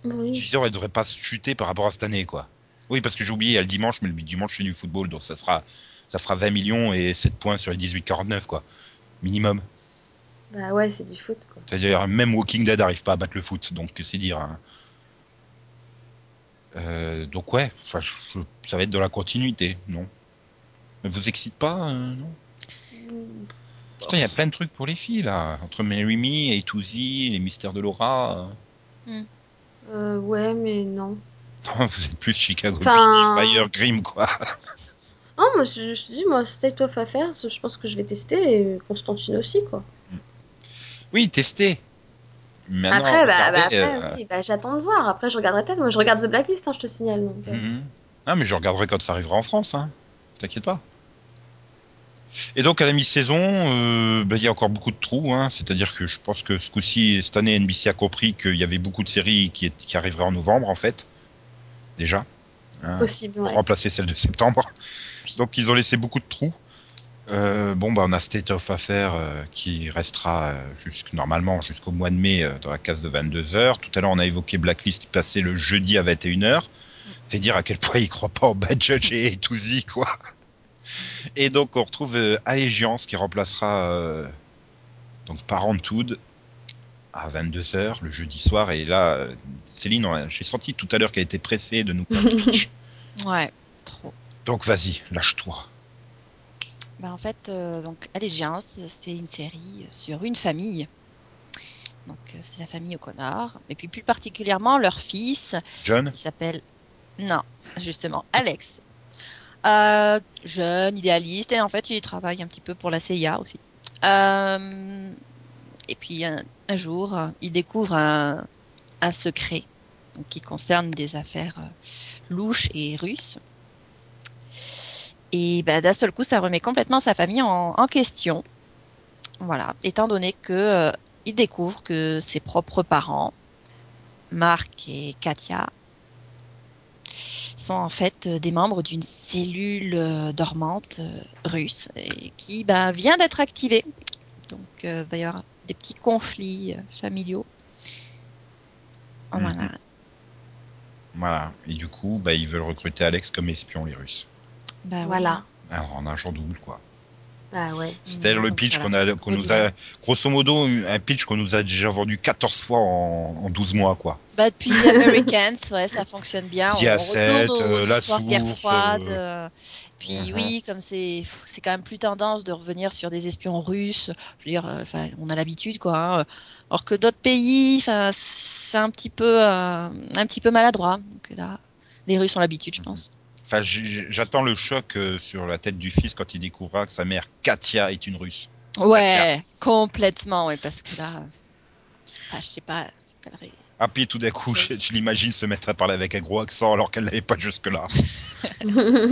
Je Oui. disais, elle devrait pas chuter par rapport à cette année, quoi. Oui, parce que j'ai oublié, il y a le dimanche, mais le dimanche c'est du football, donc ça sera, ça fera 20 millions et 7 points sur les 18-49, quoi. Minimum. Bah ouais, c'est du foot, quoi. C'est-à-dire, même Walking Dead n'arrive pas à battre le foot, donc c'est dire. hein. Euh, donc ouais, enfin, je- ça va être de la continuité, non? Ne vous excite pas, euh, non? Putain, il y a plein de trucs pour les filles, là. Entre Mary Me, A to Z, Les Mystères de Laura. Euh, ouais, mais non. Non, vous êtes plus Chicago Enfin- Fire Grim, quoi. Non, moi, je, je te dis, moi, State of Affairs, je pense que je vais tester, et Constantine aussi, quoi. Oui, testez. Maintenant, après, bah, regardez, bah, après, euh, oui, bah, j'attends de voir. Après, je regarderai peut-être. Moi, je regarde The Blacklist, hein, je te signale. Donc, euh. mhm. Ah, mais je regarderai quand ça arrivera en France, hein. T'inquiète pas. Et donc à la mi-saison, euh, ben, il y a encore beaucoup de trous. Hein. C'est-à-dire que je pense que ce coup-ci, cette année, NBC a compris qu'il y avait beaucoup de séries qui, est- qui arriveraient en novembre, en fait. Déjà. Hein, Possible, pour ouais. remplacer celle de septembre. Donc ils ont laissé beaucoup de trous. Euh, bon, bah, on a State of Affair euh, qui restera jusqu'- normalement jusqu'au mois de mai dans la case de 22h. Tout à l'heure, on a évoqué Blacklist passé le jeudi à 21h. C'est dire à quel point ils croient pas en Bad Judge et A to Z, quoi. Et donc, on retrouve euh, Allegiance qui remplacera euh, donc Parenthood à 22h le jeudi soir. Et là, euh, Céline, j'ai senti tout à l'heure qu'elle était pressée de nous faire le pitch. Ouais, trop. Donc, vas-y, lâche-toi. Bah, en fait, euh, donc Allegiance, c'est une série sur une famille. Donc, c'est la famille O'Connor. Et puis, plus particulièrement, leur fils, John? Qui s'appelle. Non, justement, Alex. Euh, jeune, idéaliste, et en fait, il travaille un petit peu pour la CIA aussi. Euh, et puis, un, jour, il découvre un, secret qui concerne des affaires euh, louches et russes. Et bah, d'un seul coup, ça remet complètement sa famille en, question. Voilà, étant donné que il découvre que ses propres parents, Marc et Katia, sont en fait euh, des membres d'une cellule euh, dormante euh, russe et qui bah, vient d'être activée. Donc, euh, il va y avoir des petits conflits familiaux. Voilà. Voilà. Et du coup, bah, ils veulent recruter Alex comme espion, les Russes. Bah Voilà. Alors, en agent double, quoi. Ah ouais. C'était le pitch voilà. qu'on a, qu'on nous a, grosso modo, un pitch qu'on nous a déjà vendu 14 fois en, en 12 mois, quoi. Bah, depuis The Americans, ouais, ça fonctionne bien. The on, on Asset, retourne aux euh, La guerre froide. euh, euh, puis Mhm. oui, comme c'est quand même plus tendance de revenir sur des espions russes. Je veux dire, enfin, on a l'habitude, quoi. hein. Alors que d'autres pays, enfin, c'est un petit peu, euh, un petit peu maladroit. Donc là, les Russes ont l'habitude, je pense. Enfin, j'attends le choc euh, sur la tête du fils quand il découvrira que sa mère, Katia, est une russe. Ouais, complètement, ouais, parce que là, enfin, je sais pas, c'est pas ré- Ah, puis tout d'un coup, je, je l'imagine se mettre à parler avec un gros accent alors qu'elle l'avait pas jusque-là.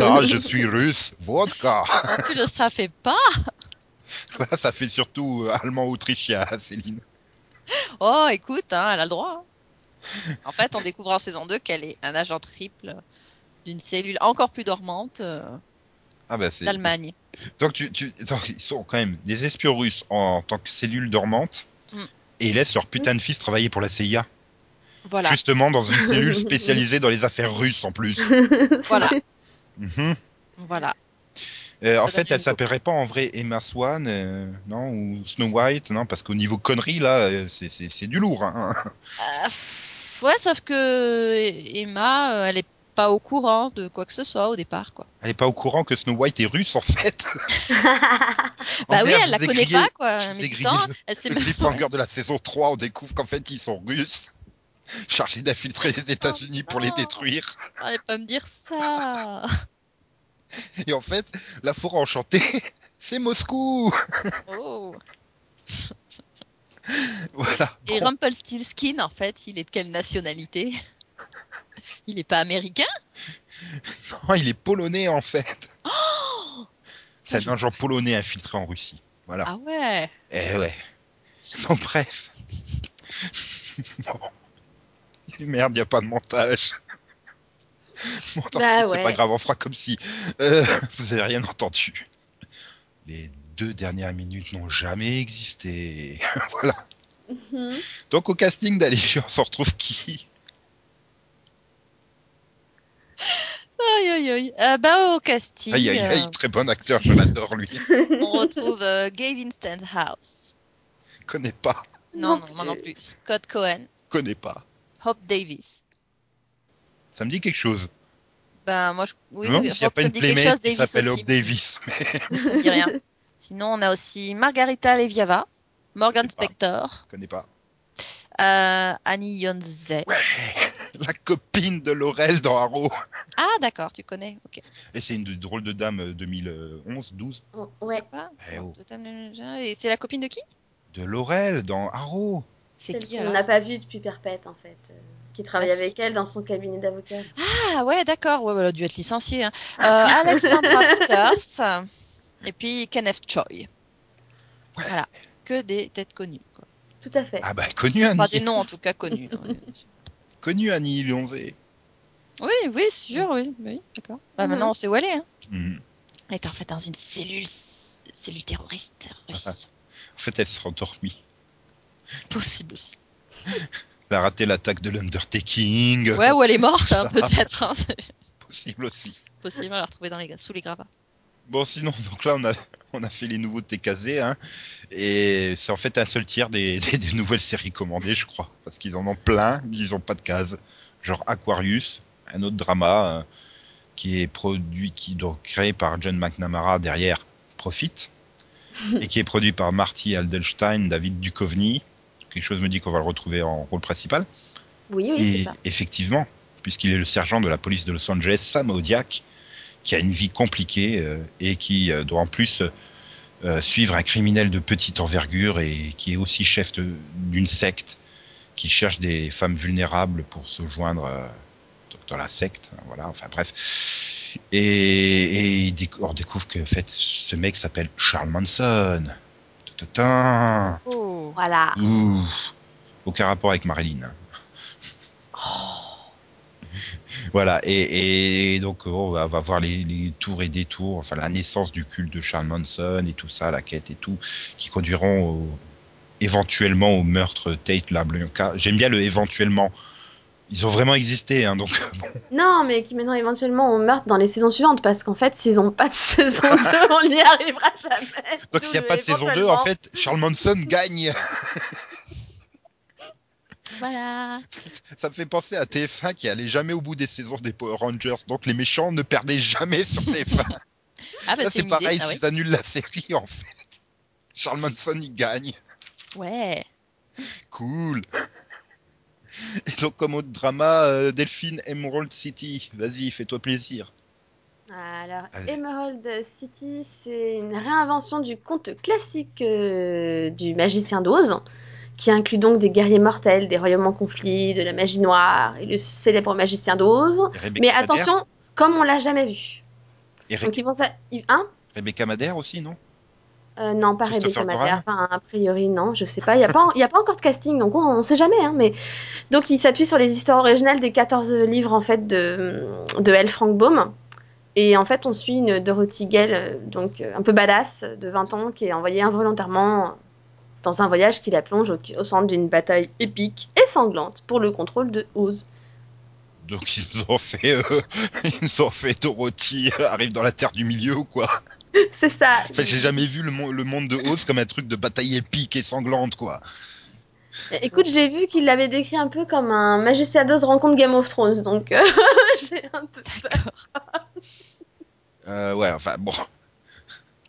Ah, je suis russe, vodka. Oh, tu le savais pas? Là, ça fait surtout euh, allemand-autrichien, Céline. Oh, écoute, hein, elle a le droit. hein. En fait, on découvre en saison 2 qu'elle est un agent triple d'une cellule encore plus dormante euh, Ah, bah, c'est. d'Allemagne. Donc, tu, tu... donc, ils sont quand même des espions russes en tant que cellule dormante Mm. et ils laissent leur putain de fils travailler pour la CIA. Voilà. Justement, dans une cellule spécialisée dans les affaires russes en plus. Voilà. Mhm. Voilà. Euh, en fait, elle s'appellerait pas en vrai Emma Swan, euh, non, ou Snow White, non, parce qu'au niveau conneries, là, c'est- c'est c'est du lourd. Hein. Euh, ouais, sauf que Emma, elle est pas au courant de quoi que ce soit au départ, quoi. Elle est pas au courant que Snow White est russe, en fait. Bah Oh oui, elle la connaît grillé- pas, quoi. je vous Mais grillé le- elle sait Le même cliffhanger de la saison 3, on découvre qu'en fait, ils sont russes, chargés d'infiltrer les États-Unis pour les non. détruire. Allez pas me dire ça. Et en fait, la forêt enchantée, c'est Moscou. Oh. Voilà. Et Bon. Rumpelstiltskin, en fait, il est de quelle nationalité? Il est pas américain? Non, il est polonais, en fait. Ça, C'est un agent polonais infiltré en Russie. Voilà. Ah ouais? Eh ouais. Bon, bref. Bon. Merde, il n'y a pas de montage. Bon, Bah c'est pas grave, on fera comme si. Euh, vous avez rien entendu. Les deux dernières minutes n'ont jamais existé. voilà. Mhm. Donc au casting d'Allégiance, on retrouve qui? Aïe aïe aïe. Euh, bah au casting, Aïe aïe aïe, euh, très bon acteur, je l'adore lui. on retrouve euh, Gavin Stenhouse. Connais pas, Non, Non moi non plus. Scott Cohen, connais pas. Hope Davis. Ça me dit quelque chose. Ben moi, je... oui, non, oui, s'il n'y a Hope, pas ça une me dit quelque playmate chose. qui Davis s'appelle aussi. Hope Davis. mais Ça me dit rien. Sinon, on a aussi Margarita Leviava, Morgan. Spector, connais pas. Euh, Annie Yonze. La copine de Laurel dans Arrow. Ah d'accord, tu connais. Ok. Et c'est une drôle de dame euh, 2011, 12. Oh, ouais. Eh oh. Et c'est la copine de qui De Laurel dans Arrow. C'est Celle qui qu'on alors n'a pas vue depuis Perpète, en fait. euh, qui travaille La avec elle dans son cabinet d'avocat. Ah ouais, d'accord. Ouais, elle a dû être licenciée. hein. Euh, Alexandra Peters. Et puis Kenneth Choi. Ouais. Voilà, que des têtes connues. Tout à fait. Ah bah connu Annie. Enfin, des noms en tout cas connus. hein. Connu Annie Lyonzé. Oui, oui, c'est sûr, oui. oui d'accord. Bah, Mhm. Maintenant, on sait où elle est. Hein. Mhm. Elle est en fait dans une cellule, cellule terroriste russe. En fait, elle s'est endormie. Possible aussi. Elle a raté l'attaque de l'Undertaking. Ouais, ou elle est morte, hein, peut-être. hein, Possible aussi. possible, on l'a retrouvée dans les, sous les gravats. Bon, sinon, donc là, on a, on a fait les nouveaux TKZ, hein, et c'est en fait un seul tiers des, des, des nouvelles séries commandées, je crois, parce qu'ils en ont plein, ils ont pas de cases. Genre Aquarius, un autre drama euh, qui est produit, qui donc créé par John McNamara derrière Profit, et qui est produit par Marty Aldelstein, David Duchovny. Quelque chose me dit qu'on va le retrouver en rôle principal. Oui, oui, Et ça. effectivement, puisqu'il est le sergent de la police de Los Angeles, Sam Odiak, qui a une vie compliquée euh, et qui euh, doit en plus euh, suivre un criminel de petite envergure et qui est aussi chef d'une secte qui cherche des femmes vulnérables pour se joindre euh, dans la secte. hein, Voilà, enfin bref. Et, et on découvre que en fait, ce mec s'appelle Charles Manson. Oh. Voilà. Ouh. Aucun rapport avec Marilyn. hein. Voilà, et, et donc oh, on va, va voir les, les tours et détours, enfin la naissance du culte de Charles Manson et tout ça, la quête et tout, qui conduiront au- éventuellement au meurtre Tate LaBlanca. J'aime bien le éventuellement. Ils ont vraiment existé, hein, donc bon, Non, mais qui maintenant éventuellement on meurt dans les saisons suivantes parce qu'en fait, s'ils ont pas de saison 2, on n'y arrivera jamais. donc s'il n'y a pas de saison 2, en fait, Charles Manson gagne. Voilà. Ça me fait penser à TF1 qui allait jamais au bout des saisons des Power Rangers, donc les méchants ne perdaient jamais sur TF1. Ah, bah, Là, c'est pareil, ouais. s'ils annulent la série, en fait. Charles Manson, il gagne. Ouais. Cool. Et donc, comme autre drama, euh, Delphine Emerald City. Vas-y, fais-toi plaisir. Alors. Emerald City, c'est une réinvention du conte classique euh, du magicien d'Oz, qui inclut donc des guerriers mortels, des royaumes en conflit, de la magie noire et le célèbre magicien d'Oz. Mais Madère attention, comme on l'a jamais vu. Et Re- Donc ils vont ça, hein? Rebecca Madère aussi, non? Euh, non, pas Rebecca Madère. Enfin, a priori, non, je sais pas. Il n'y a, pas y a pas encore de casting, donc on, on sait jamais. Hein, mais... Donc, il s'appuie sur les histoires originales des 14 livres en fait, de, de L. Frank Baum. Et en fait, on suit une Dorothy Gale, euh, donc euh, un peu badass, de 20 ans, qui est envoyée involontairement dans un voyage qui la plonge au, au centre d'une bataille épique et sanglante pour le contrôle de Oz. Donc, ils nous ont fait, euh, ils nous ont fait Dorothy euh, arrive dans la terre du milieu ou quoi C'est ça. En fait, j'ai jamais vu le, mo- le monde de Oz comme un truc de bataille épique et sanglante, quoi. Écoute, j'ai vu qu'il l'avait décrit un peu comme un magicien d'Oz rencontre Game of Thrones, donc euh, j'ai un peu peur. D'accord. Euh, ouais, enfin, bon.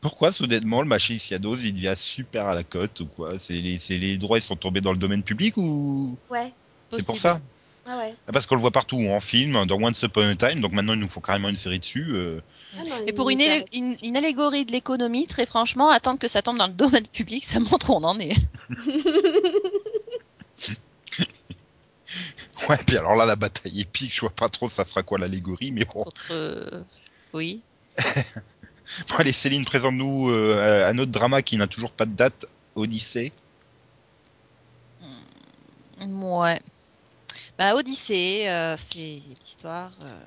Pourquoi, soudainement, le magicien d'Oz, il devient super à la cote ou quoi? C'est les, les droits, ils sont tombés dans le domaine public ou? Ouais, c'est pour Possible. ça? Ah ouais. Ah, Parce qu'on le voit partout, en film, dans Once Upon a Time, donc maintenant ils nous font carrément une série dessus. euh. Ah non, Et il pour une allégorie de l'économie, très franchement, attendre que ça tombe dans le domaine public, ça montre où on en est. Ouais, puis alors là, la bataille épique, je vois pas trop ça sera quoi l'allégorie, mais bon. Contre. euh, Oui. Bon, allez, Céline, présente-nous euh, un autre drama qui n'a toujours pas de date, Odyssée. Ouais. Bah, Odyssée, euh, c'est l'histoire euh,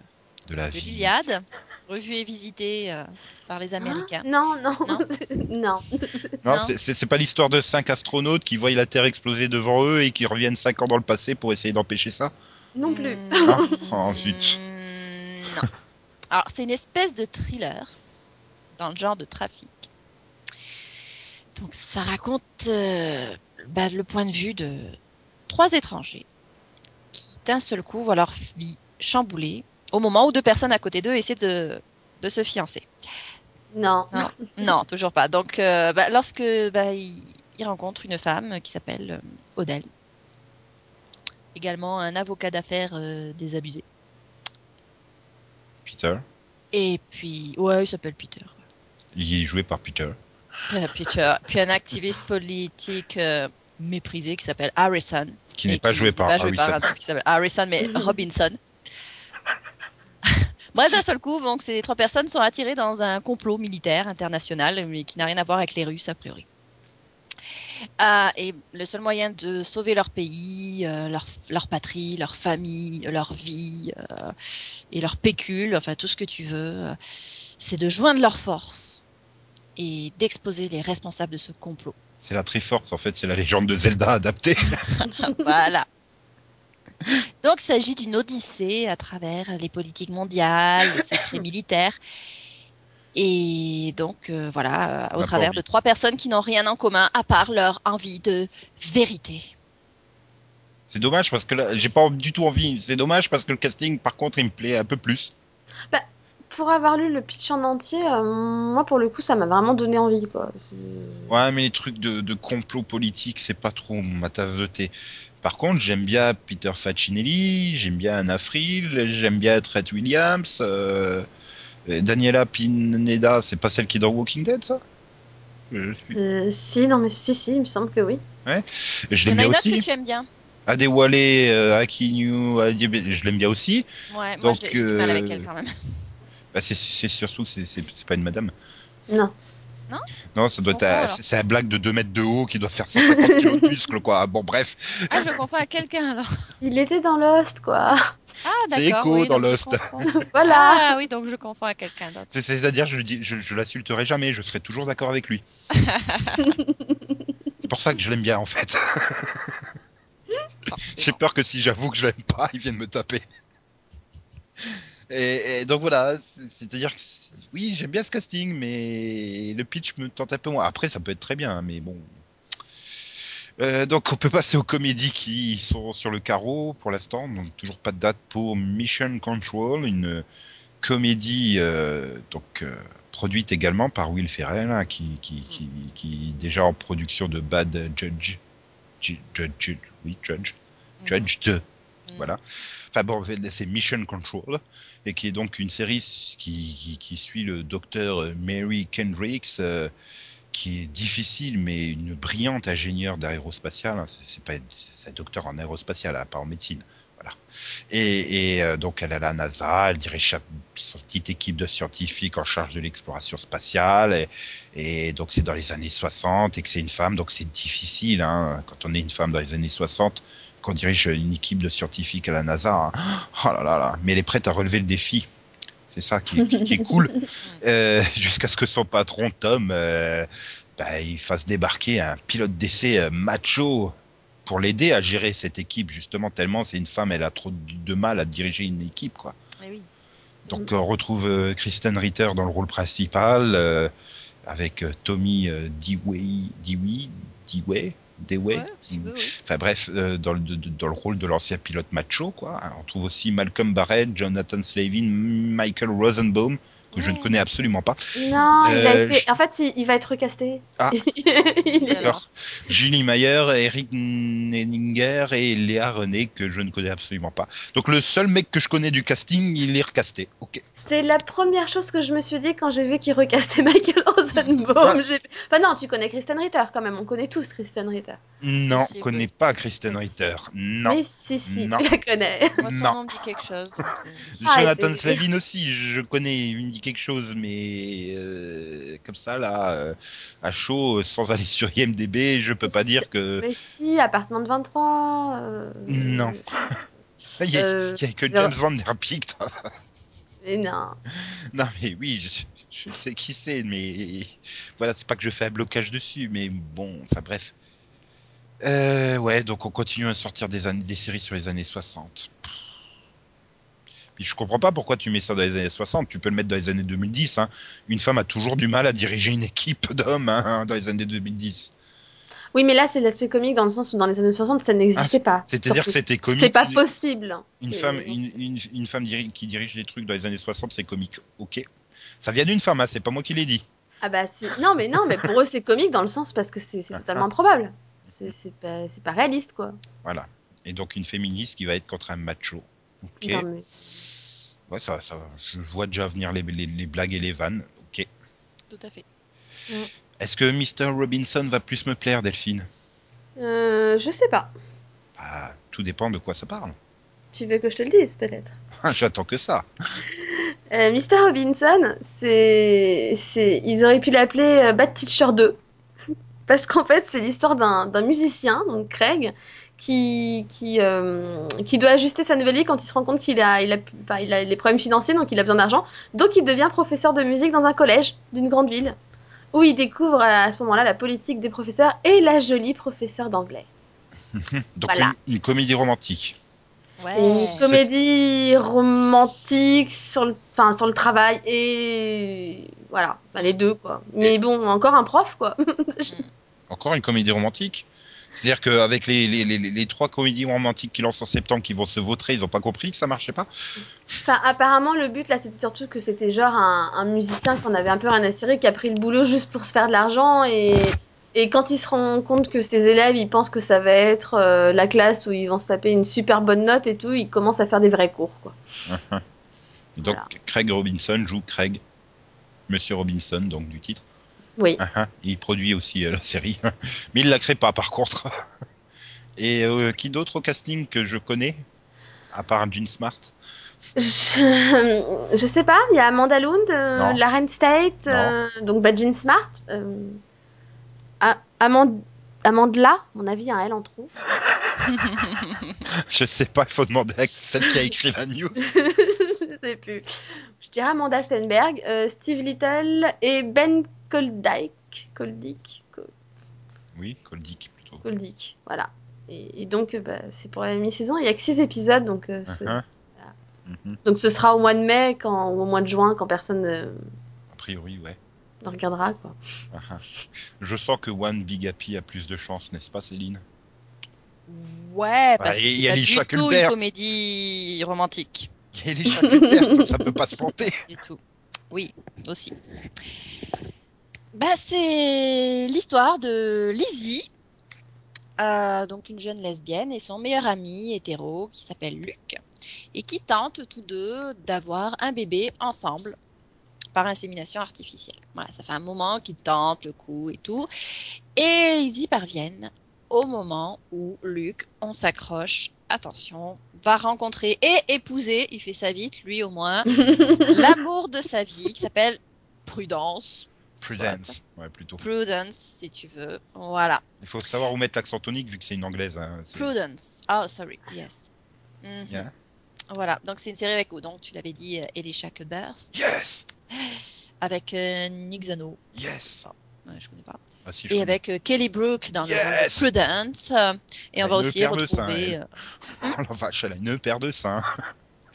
de la de vie. l'Iliade, revue et visitée euh, par les Américains. Hein non, non, Non. non. Non, c'est- pas l'histoire de cinq astronautes qui voient la Terre exploser devant eux et qui reviennent cinq ans dans le passé pour essayer d'empêcher ça? Non plus. Mm, Ah, oh, zut. Non. Alors, c'est une espèce de thriller dans le genre de trafic. Donc, ça raconte euh, bah, le point de vue de trois étrangers qui, d'un seul coup, voient leur vie chamboulée au moment où deux personnes à côté d'eux essaient de, de se fiancer. Non. Non, non, toujours pas. Donc, euh, bah, lorsque bah, il, il rencontre une femme qui s'appelle euh, Odelle, également un avocat d'affaires euh, désabusé. Peter. Et puis, ouais, il s'appelle Peter. Il est joué par Peter. Euh, Peter. Puis un activiste politique euh, méprisé qui s'appelle Harrison. Qui n'est pas qui joué n'est par pas joué par Harrison. un type qui s'appelle Harrison, mais Robinson. Bref, d'un seul coup, donc ces trois personnes sont attirées dans un complot militaire international, mais qui n'a rien à voir avec les Russes a priori. Ah, et le seul moyen de sauver leur pays, euh, leur, leur patrie, leur famille, leur vie euh, et leur pécule, enfin tout ce que tu veux, euh, c'est de joindre leurs forces et d'exposer les responsables de ce complot. C'est la Triforce, en fait, c'est la légende de Zelda adaptée. voilà. Donc, il s'agit d'une odyssée à travers les politiques mondiales, les secrets militaires. Et donc, euh, voilà, euh, au travers envie. de trois personnes qui n'ont rien en commun à part leur envie de vérité. C'est dommage parce que là, j'ai pas du tout envie. C'est dommage parce que le casting, par contre, il me plaît un peu plus. Pour avoir lu le pitch en entier, euh, moi pour le coup ça m'a vraiment donné envie quoi. Ouais, mais les trucs de, de complot politique, c'est pas trop ma tasse de thé. Par contre, j'aime bien Peter Facinelli, j'aime bien Anna Friel, j'aime bien Trent Williams, euh, Daniela Pineda, c'est pas celle qui est dans Walking Dead, ça? Je, suis- Euh, si, non mais si, si, il me semble que oui. je Il y l'aime en a bien autre que aussi. tu aimes bien. Adewale euh, Akinyu, Adebe- je l'aime bien aussi. Ouais, moi Donc, j'ai du mal avec elle quand même. Bah, c'est- c'est surtout que c'est- c'est c'est pas une madame. Non. Non, ça doit comprends, être, c'est un blague de 2 mètres de haut qui doit faire 150 kilos de muscle, quoi. Bon, bref. Ah, je confonds à quelqu'un alors. Il était dans Lost quoi. Ah, C'est d'accord. Echo oui, dans Lost. voilà. Ah oui, donc je confonds à quelqu'un d'autre. C'est- C'est-à-dire, je, je, je l'insulterai jamais, je serai toujours d'accord avec lui. c'est pour ça que je l'aime bien, en fait. J'ai peur que si j'avoue que je l'aime pas, il vienne me taper. Et, et donc voilà, c'est- c'est-à-dire que oui, j'aime bien ce casting, mais le pitch me tente un peu moins. Après, ça peut être très bien, hein, mais bon. Euh, donc on peut passer aux comédies qui sont sur le carreau pour l'instant. Donc toujours pas de date pour Mission Control, une comédie euh, donc euh, produite également par Will Ferrell, hein, qui, qui, qui, qui est déjà en production de Bad Judge, Ju- Judge, oui Judge, Mhm. Judge 2. Mhm. Voilà. Enfin bon, c'est Mission Control, et qui est donc une série qui, suit le docteur Mary Kendricks, euh, qui est difficile, mais une brillante ingénieure d'aérospatiale. hein. C'est pas, un docteur en aérospatiale, hein, pas en médecine. Voilà. Et, et euh, donc elle est à la NASA, elle dirige sa, petite équipe de scientifiques en charge de l'exploration spatiale. Et, et donc c'est dans les années 60 et que c'est une femme, donc c'est difficile hein, quand on est une femme dans les années 60 qu'on dirige une équipe de scientifiques à la NASA. hein. Oh là là là, mais elle est prête à relever le défi. C'est ça qui est, qui est cool. Euh, Jusqu'à ce que son patron Tom, euh, bah, il fasse débarquer un pilote d'essai macho pour l'aider à gérer cette équipe justement tellement c'est une femme, elle a trop de mal à diriger une équipe quoi. Eh oui. Donc on retrouve euh, Kristen Ritter dans le rôle principal euh, avec euh, Tommy euh, Dewey, Dewey, Dewey, Dewey, Ouais, si tu veux, oui. Enfin bref, euh, dans, le, de- dans le rôle de l'ancien pilote macho, quoi. On trouve aussi Malcolm Barrett, Jonathan Slavin, Michael Rosenbaum, que je ne connais absolument pas. Non, il a Euh, été. je- En fait, il, il va être recasté. Ah. D'accord. Julie Mayer, Eric Nenninger et Léa René, que je ne connais absolument pas. Donc le seul mec que je connais du casting, il est recasté. Ok. C'est la première chose que je me suis dit quand j'ai vu qu'il recastait Michael Rosenbaum. Fait- Enfin non, tu connais Kristen Ritter quand même. On connaît tous Kristen Ritter. Non, Si, connais pas Kristen Mais Ritter. Non. Oui, si, si, Non. tu la connais. Moi, son Non. nom me dit quelque chose. donc, euh, Ah, Jonathan Slavin aussi, je connais, il me dit quelque chose, mais euh, comme ça, là, euh, à chaud, sans aller sur IMDB, je peux pas dire que. Mais si, appartement de 23. euh, Non. Il y a, Euh, que. James Van Der Beek. Non. Non, mais oui, je, sais qui c'est, mais voilà, c'est pas que je fais un blocage dessus, mais bon, enfin bref. Euh, ouais, donc on continue à sortir des, des séries sur les années 60. Puis je comprends pas pourquoi tu mets ça dans les années 60, tu peux le mettre dans les années 2010. Hein. Une femme a toujours du mal à diriger une équipe d'hommes hein, dans les années 2010. Oui, mais là, c'est l'aspect comique dans le sens où dans les années 60, ça n'existait pas. Ah, C'est-à-dire que c'était comique. C'est pas possible. Une femme, une, une, une femme diri- qui dirige des trucs dans les années 60, c'est comique. Ok. Ça vient d'une femme, hein, c'est pas moi qui l'ai dit. Ah bah. Non, mais non, mais pour eux, c'est comique dans le sens parce que c'est c'est totalement improbable. C'est c'est pas, pas réaliste, quoi. Voilà. Et donc une féministe qui va être contre un macho. Ok. Non, mais- Ouais, ça, ça, je vois déjà venir les, les, les blagues et les vannes. Ok. Tout à fait. Est-ce que Mr. Robinson va plus me plaire, Delphine? Euh, je sais pas. Bah, Tout dépend de quoi ça parle. Tu veux que je te le dise, peut-être? J'attends que ça. Euh, Mr. Robinson, c'est, c'est, ils auraient pu l'appeler euh, Bad Teacher 2. Parce qu'en fait, c'est l'histoire d'un, d'un musicien, donc Craig, qui, qui, euh, qui doit ajuster sa nouvelle vie quand il se rend compte qu'il a, il a, enfin, il a des problèmes financiers, donc il a besoin d'argent. Donc il devient professeur de musique dans un collège d'une grande ville, où il découvre à ce moment-là la politique des professeurs et la jolie professeure d'anglais. Donc Voilà. une, une comédie romantique. Ouais. Une comédie romantique sur le, enfin, sur le travail et voilà, Enfin, les deux quoi. Mais bon, encore un prof quoi. Encore une comédie romantique? C'est-à-dire qu'avec les, les, les, les trois comédies romantiques qui lancent en septembre qui vont se vautrer, ils ont pas compris que ça marchait pas. Enfin, apparemment, le but là, c'était surtout que c'était genre un, un musicien qu'on avait un peu rien à cirer, qui a pris le boulot juste pour se faire de l'argent et, et quand il se rend compte que ses élèves, ils pensent que ça va être euh, la classe où ils vont se taper une super bonne note et tout, il commence à faire des vrais cours quoi. Donc Voilà. Craig Robinson joue Craig, Monsieur Robinson, donc du titre. Oui. Ah, ah, il produit aussi euh, la série, mais il la crée pas par contre. Et euh, qui d'autre au casting que je connais, à part Jean Smart? Je, je sais pas, il y a Amanda Lund, euh, Non. Laren State, euh, donc Badgin Smart, euh, A- Amand- Amandla, à mon avis, un L en trop. Je sais pas, il faut demander à celle qui a écrit la news. je sais plus. Je dirais Amanda Stenberg, Steve Little et Ben Koldyke. Koldyke Ko- Oui, Coldick plutôt. Koldyke, voilà. Et, et donc, euh, bah, c'est pour la mi-saison, il y a que 6 épisodes, donc, euh, ce, Uh-huh. voilà. Mhm. donc ce sera au mois de mai quand, ou au mois de juin quand personne ne, A priori, ouais. ne regardera. Quoi. Ah. Je sens que One Big Happy a plus de chance, n'est-ce pas, Céline? Ouais, parce Bah, que il y c'est a pas du tout une Cuthbert. comédie romantique. Il y a les ça peut pas se planter. Du tout. Oui, aussi. Bah, c'est l'histoire de Lizzie, euh, donc une jeune lesbienne, et son meilleur ami hétéro qui s'appelle Luc, et qui tentent tous deux d'avoir un bébé ensemble par insémination artificielle. Voilà, ça fait un moment qu'ils tentent le coup et tout, et ils y parviennent au moment où Luc, on s'accroche, attention, va rencontrer et épouser, il fait ça vite, lui au moins, l'amour de sa vie qui s'appelle Prudence. Prudence, ouais, plutôt. Prudence, si tu veux. Voilà. Il faut savoir où mettre l'accent tonique vu que c'est une anglaise. hein. Prudence. Oh, sorry. Yes. Mhm. Yeah. Voilà. Donc, c'est une série avec, donc, tu l'avais dit, euh, Elisha Cuthbert, Yes, avec euh, Nick Zano. yes. Ouais, je connais pas. Ah, si, je Et avec euh, Kelly Brook dans le Prudence. euh, et on va aussi retrouver. euh, Oh la vache, elle a une paire de seins.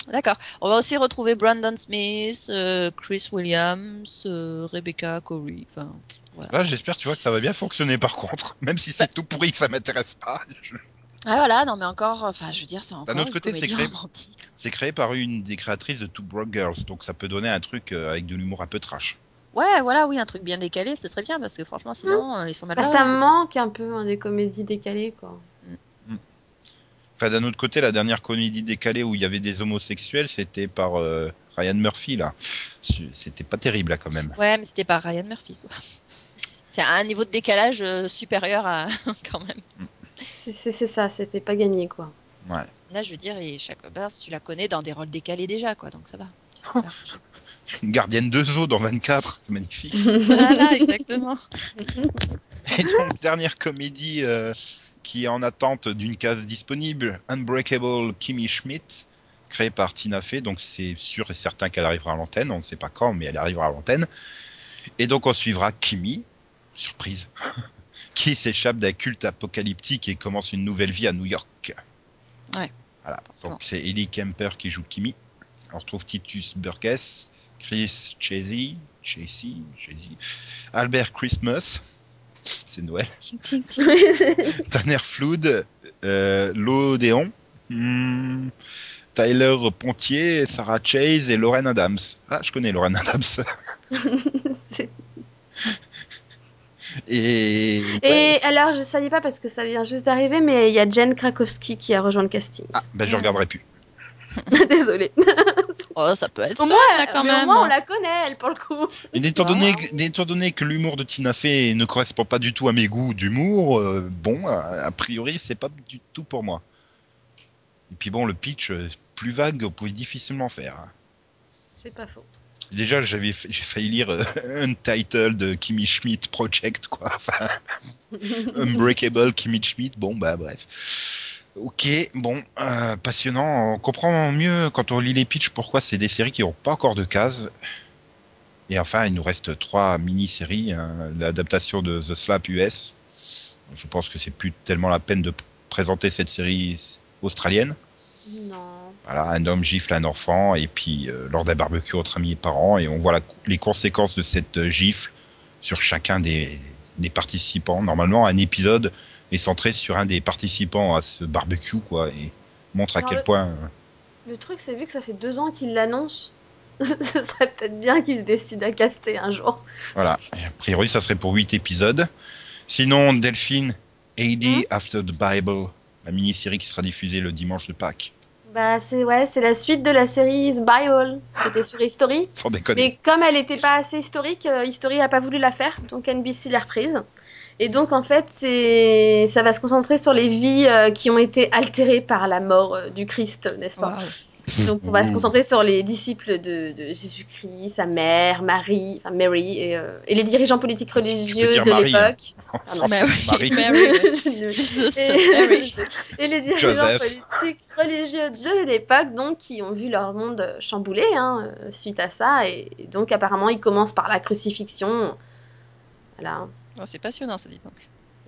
D'accord. On va aussi retrouver Brandon Smith, euh, Chris Williams, euh, Rebecca Corey. Enfin, voilà. Là, j'espère, tu vois, que ça va bien fonctionner par contre. Même si c'est tout pourri que ça m'intéresse pas. Je- Ah voilà, non mais encore, enfin je veux dire, c'est encore autre une côté, c'est créé- romantique. C'est créé par une des créatrices de Two Broke Girls, donc ça peut donner un truc euh, avec de l'humour un peu trash. Ouais, voilà, oui, un truc bien décalé, ce serait bien parce que franchement, sinon, ils sont mal Bah, ça me manque un peu hein, des comédies décalées. Quoi. Enfin, d'un autre côté, la dernière comédie décalée où il y avait des homosexuels, c'était par euh, Ryan Murphy, là. C'était pas terrible, là, quand même. Ouais, mais c'était pas Ryan Murphy, quoi. C'est un niveau de décalage euh, supérieur à quand même. C'est ça, c'était pas gagné. quoi. Ouais. Là, je veux dire, et Chaque tu la connais dans des rôles décalés déjà, quoi, donc ça va. Ça. Une gardienne de zoo dans 24, c'est magnifique. voilà, exactement. Et donc, dernière comédie euh, qui est en attente d'une case disponible, Unbreakable Kimmy Schmidt, créée par Tina Fey. Donc, c'est sûr et certain qu'elle arrivera à l'antenne. On ne sait pas quand, mais elle arrivera à l'antenne. Et donc, on suivra Kimmy, surprise, qui s'échappe d'un culte apocalyptique et commence une nouvelle vie à New York. Ouais, Voilà. forcément. Donc, c'est Ellie Kemper qui joue Kimmy. On retrouve Titus Burgess, Chris Chasey, Chasey, Chasey, Albert Christmas, c'est Noël. Ting, ting, ting. Tanner Flood, euh, L'Odéon, hmm, Tyler Pontier, Sarah Chase et Lauren Adams. Ah, je connais Lauren Adams. Et alors, je savais pas parce que ça vient juste d'arriver, mais il y a Jen Krakowski qui a rejoint le casting. ah, ben je regarderai plus. Désolée. Oh, ça peut être Au moins, là, quand mais même. au moins, on la connaît, elle, pour le coup. Et étant donné, que- étant donné que l'humour de Tina Fey ne correspond pas du tout à mes goûts d'humour, euh, bon, a, a priori, c'est pas du tout pour moi. Et puis bon, le pitch, euh, plus vague, vous pouvez difficilement faire. hein. C'est pas faux. Déjà, j'avais, j'ai failli lire euh, Untitled de Kimmy Schmidt Project, quoi. Enfin, Unbreakable Kimmy Schmidt. Bon, bah bref. Ok, bon, euh, passionnant. On comprend mieux quand on lit les pitchs pourquoi c'est des séries qui n'ont pas encore de cases. Et enfin, il nous reste trois mini-séries. hein. L'adaptation de The Slap US. Je pense que c'est plus tellement la peine de présenter cette série australienne. non. Voilà, un homme gifle un enfant et puis euh, lors d'un barbecue entre amis et parents et on voit la- les conséquences de cette euh, gifle sur chacun des, des participants. Normalement, un épisode est centré sur un des participants à ce barbecue quoi et montre à quel le- point euh, Le truc, c'est vu que ça fait deux ans qu'il l'annonce. Ce serait peut-être bien qu'il se décide à caster un jour. voilà. Et a priori, ça serait pour 8 épisodes. Sinon, Delphine, AD Hmm After the Bible, la mini-série qui sera diffusée le dimanche de Pâques. Bah, c'est ouais, c'est la suite de la série The Bible. C'était sur History. Sans déconner. Mais comme elle n'était pas assez historique, euh, History a pas voulu la faire, donc NBC l'a reprise. Et donc en fait, c'est ça va se concentrer sur les vies euh, qui ont été altérées par la mort euh, du Christ, n'est-ce pas? Waouh. Donc on va se concentrer sur les disciples de, de Jésus-Christ, sa mère, Marie, enfin Mary, et, euh, et les dirigeants politiques religieux de Marie, hein. l'époque. Marie. Et, Mary. et les dirigeants Joseph. politiques religieux de l'époque, donc, qui ont vu leur monde chamboulé hein, euh, suite à ça. Et, et donc, apparemment, ils commencent par la crucifixion. Voilà. Oh, c'est passionnant, ça dit donc.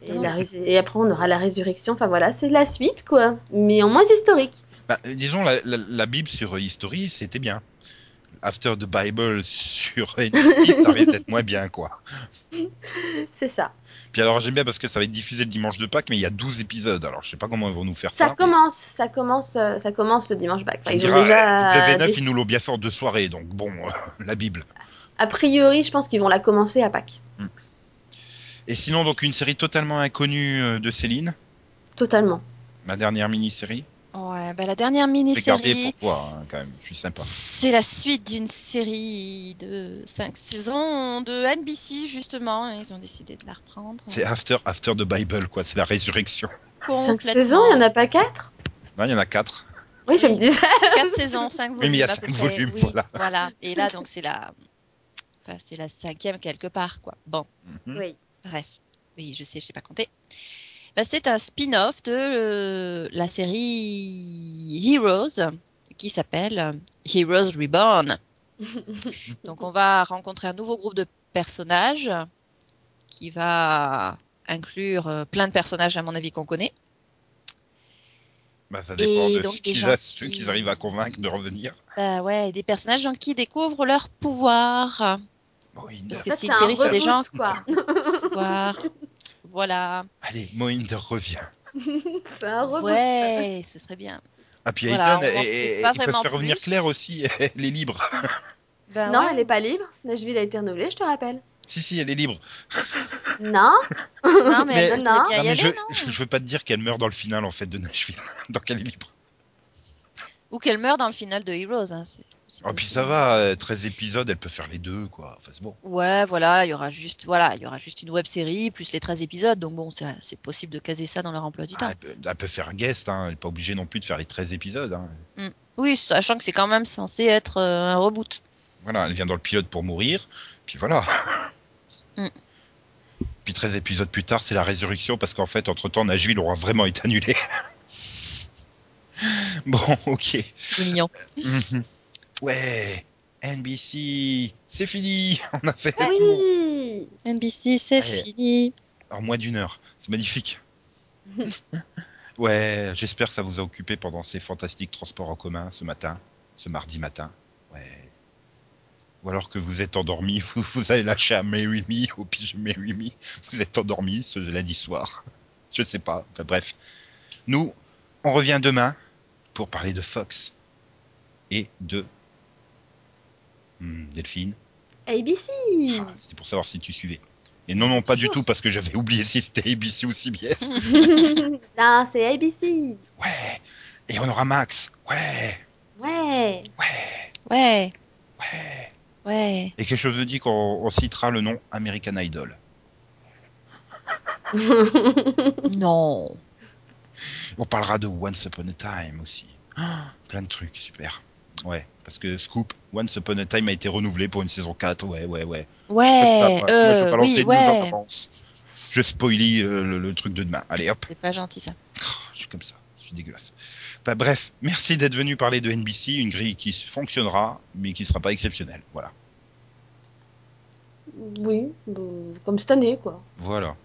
Et, la rés- et après, on aura la résurrection. Enfin, voilà, c'est la suite, quoi. Mais en moins historique. Bah, euh, disons, la, la- la Bible sur History, c'était bien. After the Bible sur NBC, ça risque d'être moins bien, quoi. C'est ça. Puis alors, j'aime bien parce que ça va être diffusé le dimanche de Pâques, mais il y a 12 épisodes. Alors, je sais pas comment ils vont nous faire ça. Ça commence, ça commence, euh, ça commence le dimanche bac. mais Enfin, ils ont déjà. W9, des- ils nous l'ont bien fait en deux soirées, donc bon, euh, la Bible. A priori, je pense qu'ils vont la commencer à Pâques. Et sinon, donc, une série totalement inconnue euh, de Céline, Totalement. ma dernière mini-série. Ouais, bah, la dernière Regardez mini-série, pourquoi, hein, quand même, je suis sympa. c'est la suite d'une série de 5 saisons de NBC, justement. Ils ont décidé de la reprendre. C'est After, After the Bible, quoi, c'est la résurrection. Cinq Complètement. saisons, il n'y en a pas quatre? Non, il y en a quatre. Oui, je me disais. 4 saisons, 5 volumes. Oui, mais il y a à cinq peu près. volumes, Oui, voilà. Et là, donc, c'est la... enfin, c'est la cinquième quelque part, quoi. Bon, Mhm. Oui. Bref. Oui, je sais, je sais pas compter. Bah, c'est un spin-off de euh, la série Heroes qui s'appelle euh, Heroes Reborn. Donc, on va rencontrer un nouveau groupe de personnages qui va inclure euh, plein de personnages, à mon avis, qu'on connaît. Bah, ça dépend Et de donc, ce des qu'ils gens a- qui- ceux qu'ils arrivent à convaincre de revenir. Bah ouais, des personnages donc, qui découvrent leur pouvoir. Mohinder. Parce que fait, c'est une un série sur des gens quoi. pouvoir. Voilà. Allez, Mohinder revient. C'est un reboot. Ouais, ce serait bien. Ah, puis Voilà, Hayden, on en et- sait et- pas ils peuvent faire revenir plus. Claire aussi, elle est libre. Ben non, ouais. elle est pas libre. Nashville a été renouvelée, je te rappelle. si, si, elle est libre. Non. Non, mais, elle Non. devrait bien Non, y mais aller, je, non je, je veux pas te dire qu'elle meurt dans le final, en fait, de Nashville. Donc elle est libre. Ou qu'elle meurt dans le final de Heroes. Hein, Oh, puis ça va, euh, 13 épisodes, elle peut faire les deux, quoi. Enfin, c'est bon. Ouais, voilà, il y aura juste, voilà, il y aura juste une web série plus les 13 épisodes. Donc bon, c'est possible de caser ça dans leur emploi du Ah, temps. elle, peut, elle peut faire un guest, hein. elle n'est pas obligée non plus de faire les 13 épisodes. hein. Oui, sachant que c'est quand même censé être euh, un reboot. Voilà, elle vient dans le pilote pour mourir, puis voilà. Mm. Puis 13 épisodes plus tard, c'est la résurrection, parce qu'en fait, entre-temps, Nashville aura vraiment été annulé. bon, ok. C'est mignon. Ouais, NBC, c'est fini, on a fait Ah le tour. oui. NBC, c'est fini. En moins d'une heure, c'est magnifique. ouais, j'espère que ça vous a occupé pendant ces fantastiques transports en commun ce matin, ce mardi matin. Ouais. Ou alors que vous êtes endormi, vous, vous avez lâché à Mary Me, au pige Mary Me, vous êtes endormi ce lundi soir. Je sais pas, enfin bref. Nous, on revient demain pour parler de Fox et de Hmm, Delphine. ABC. Ah, C'était pour savoir si tu suivais. Et non, non, pas du tout, parce que j'avais oublié si c'était ABC ou CBS. non, c'est ABC. Ouais. Et on aura Max. Ouais. Ouais. Ouais. Ouais, Ouais. ouais. Et quelque chose me dit qu'on on citera le nom American Idol. Non. On parlera de Once Upon a Time aussi. Ah, plein de trucs, super. Ouais. Parce que Scoop, Once Upon a Time a été renouvelé pour une saison 4. Ouais, ouais, ouais. Ouais, moi. Je euh, vais oui, news ouais. Je spoilie euh, le, le truc de demain. Allez, hop. C'est pas gentil ça. Je suis comme ça. Je suis dégueulasse. Bah, bref, merci d'être venu parler de NBC, une grille qui fonctionnera, mais qui sera pas exceptionnelle. Voilà. Oui, comme cette année, quoi. Voilà.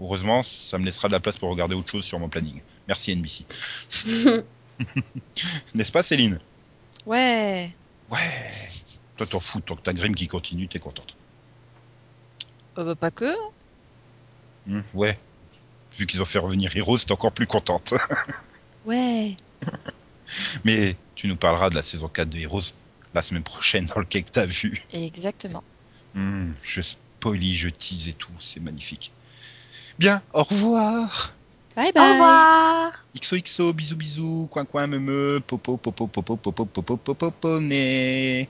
Heureusement, ça me laissera de la place pour regarder autre chose sur mon planning. Merci NBC. N'est-ce pas, Céline? Ouais. Ouais. Toi, t'en fous. Tant que t'as Grimm qui continue, t'es contente. Euh, bah, pas que. Hmm, ouais. Vu qu'ils ont fait revenir Heroes, t'es encore plus contente. Ouais. Mais tu nous parleras de la saison 4 de Heroes la semaine prochaine dans le quai que t'as vu. Exactement. Hmm, je spoilie, je tease et tout. C'est magnifique. Bien, au revoir. Bye Au bye. revoir XOXO, bisous bisous, coin coin me me, popo popo popo popo popo popo popo né.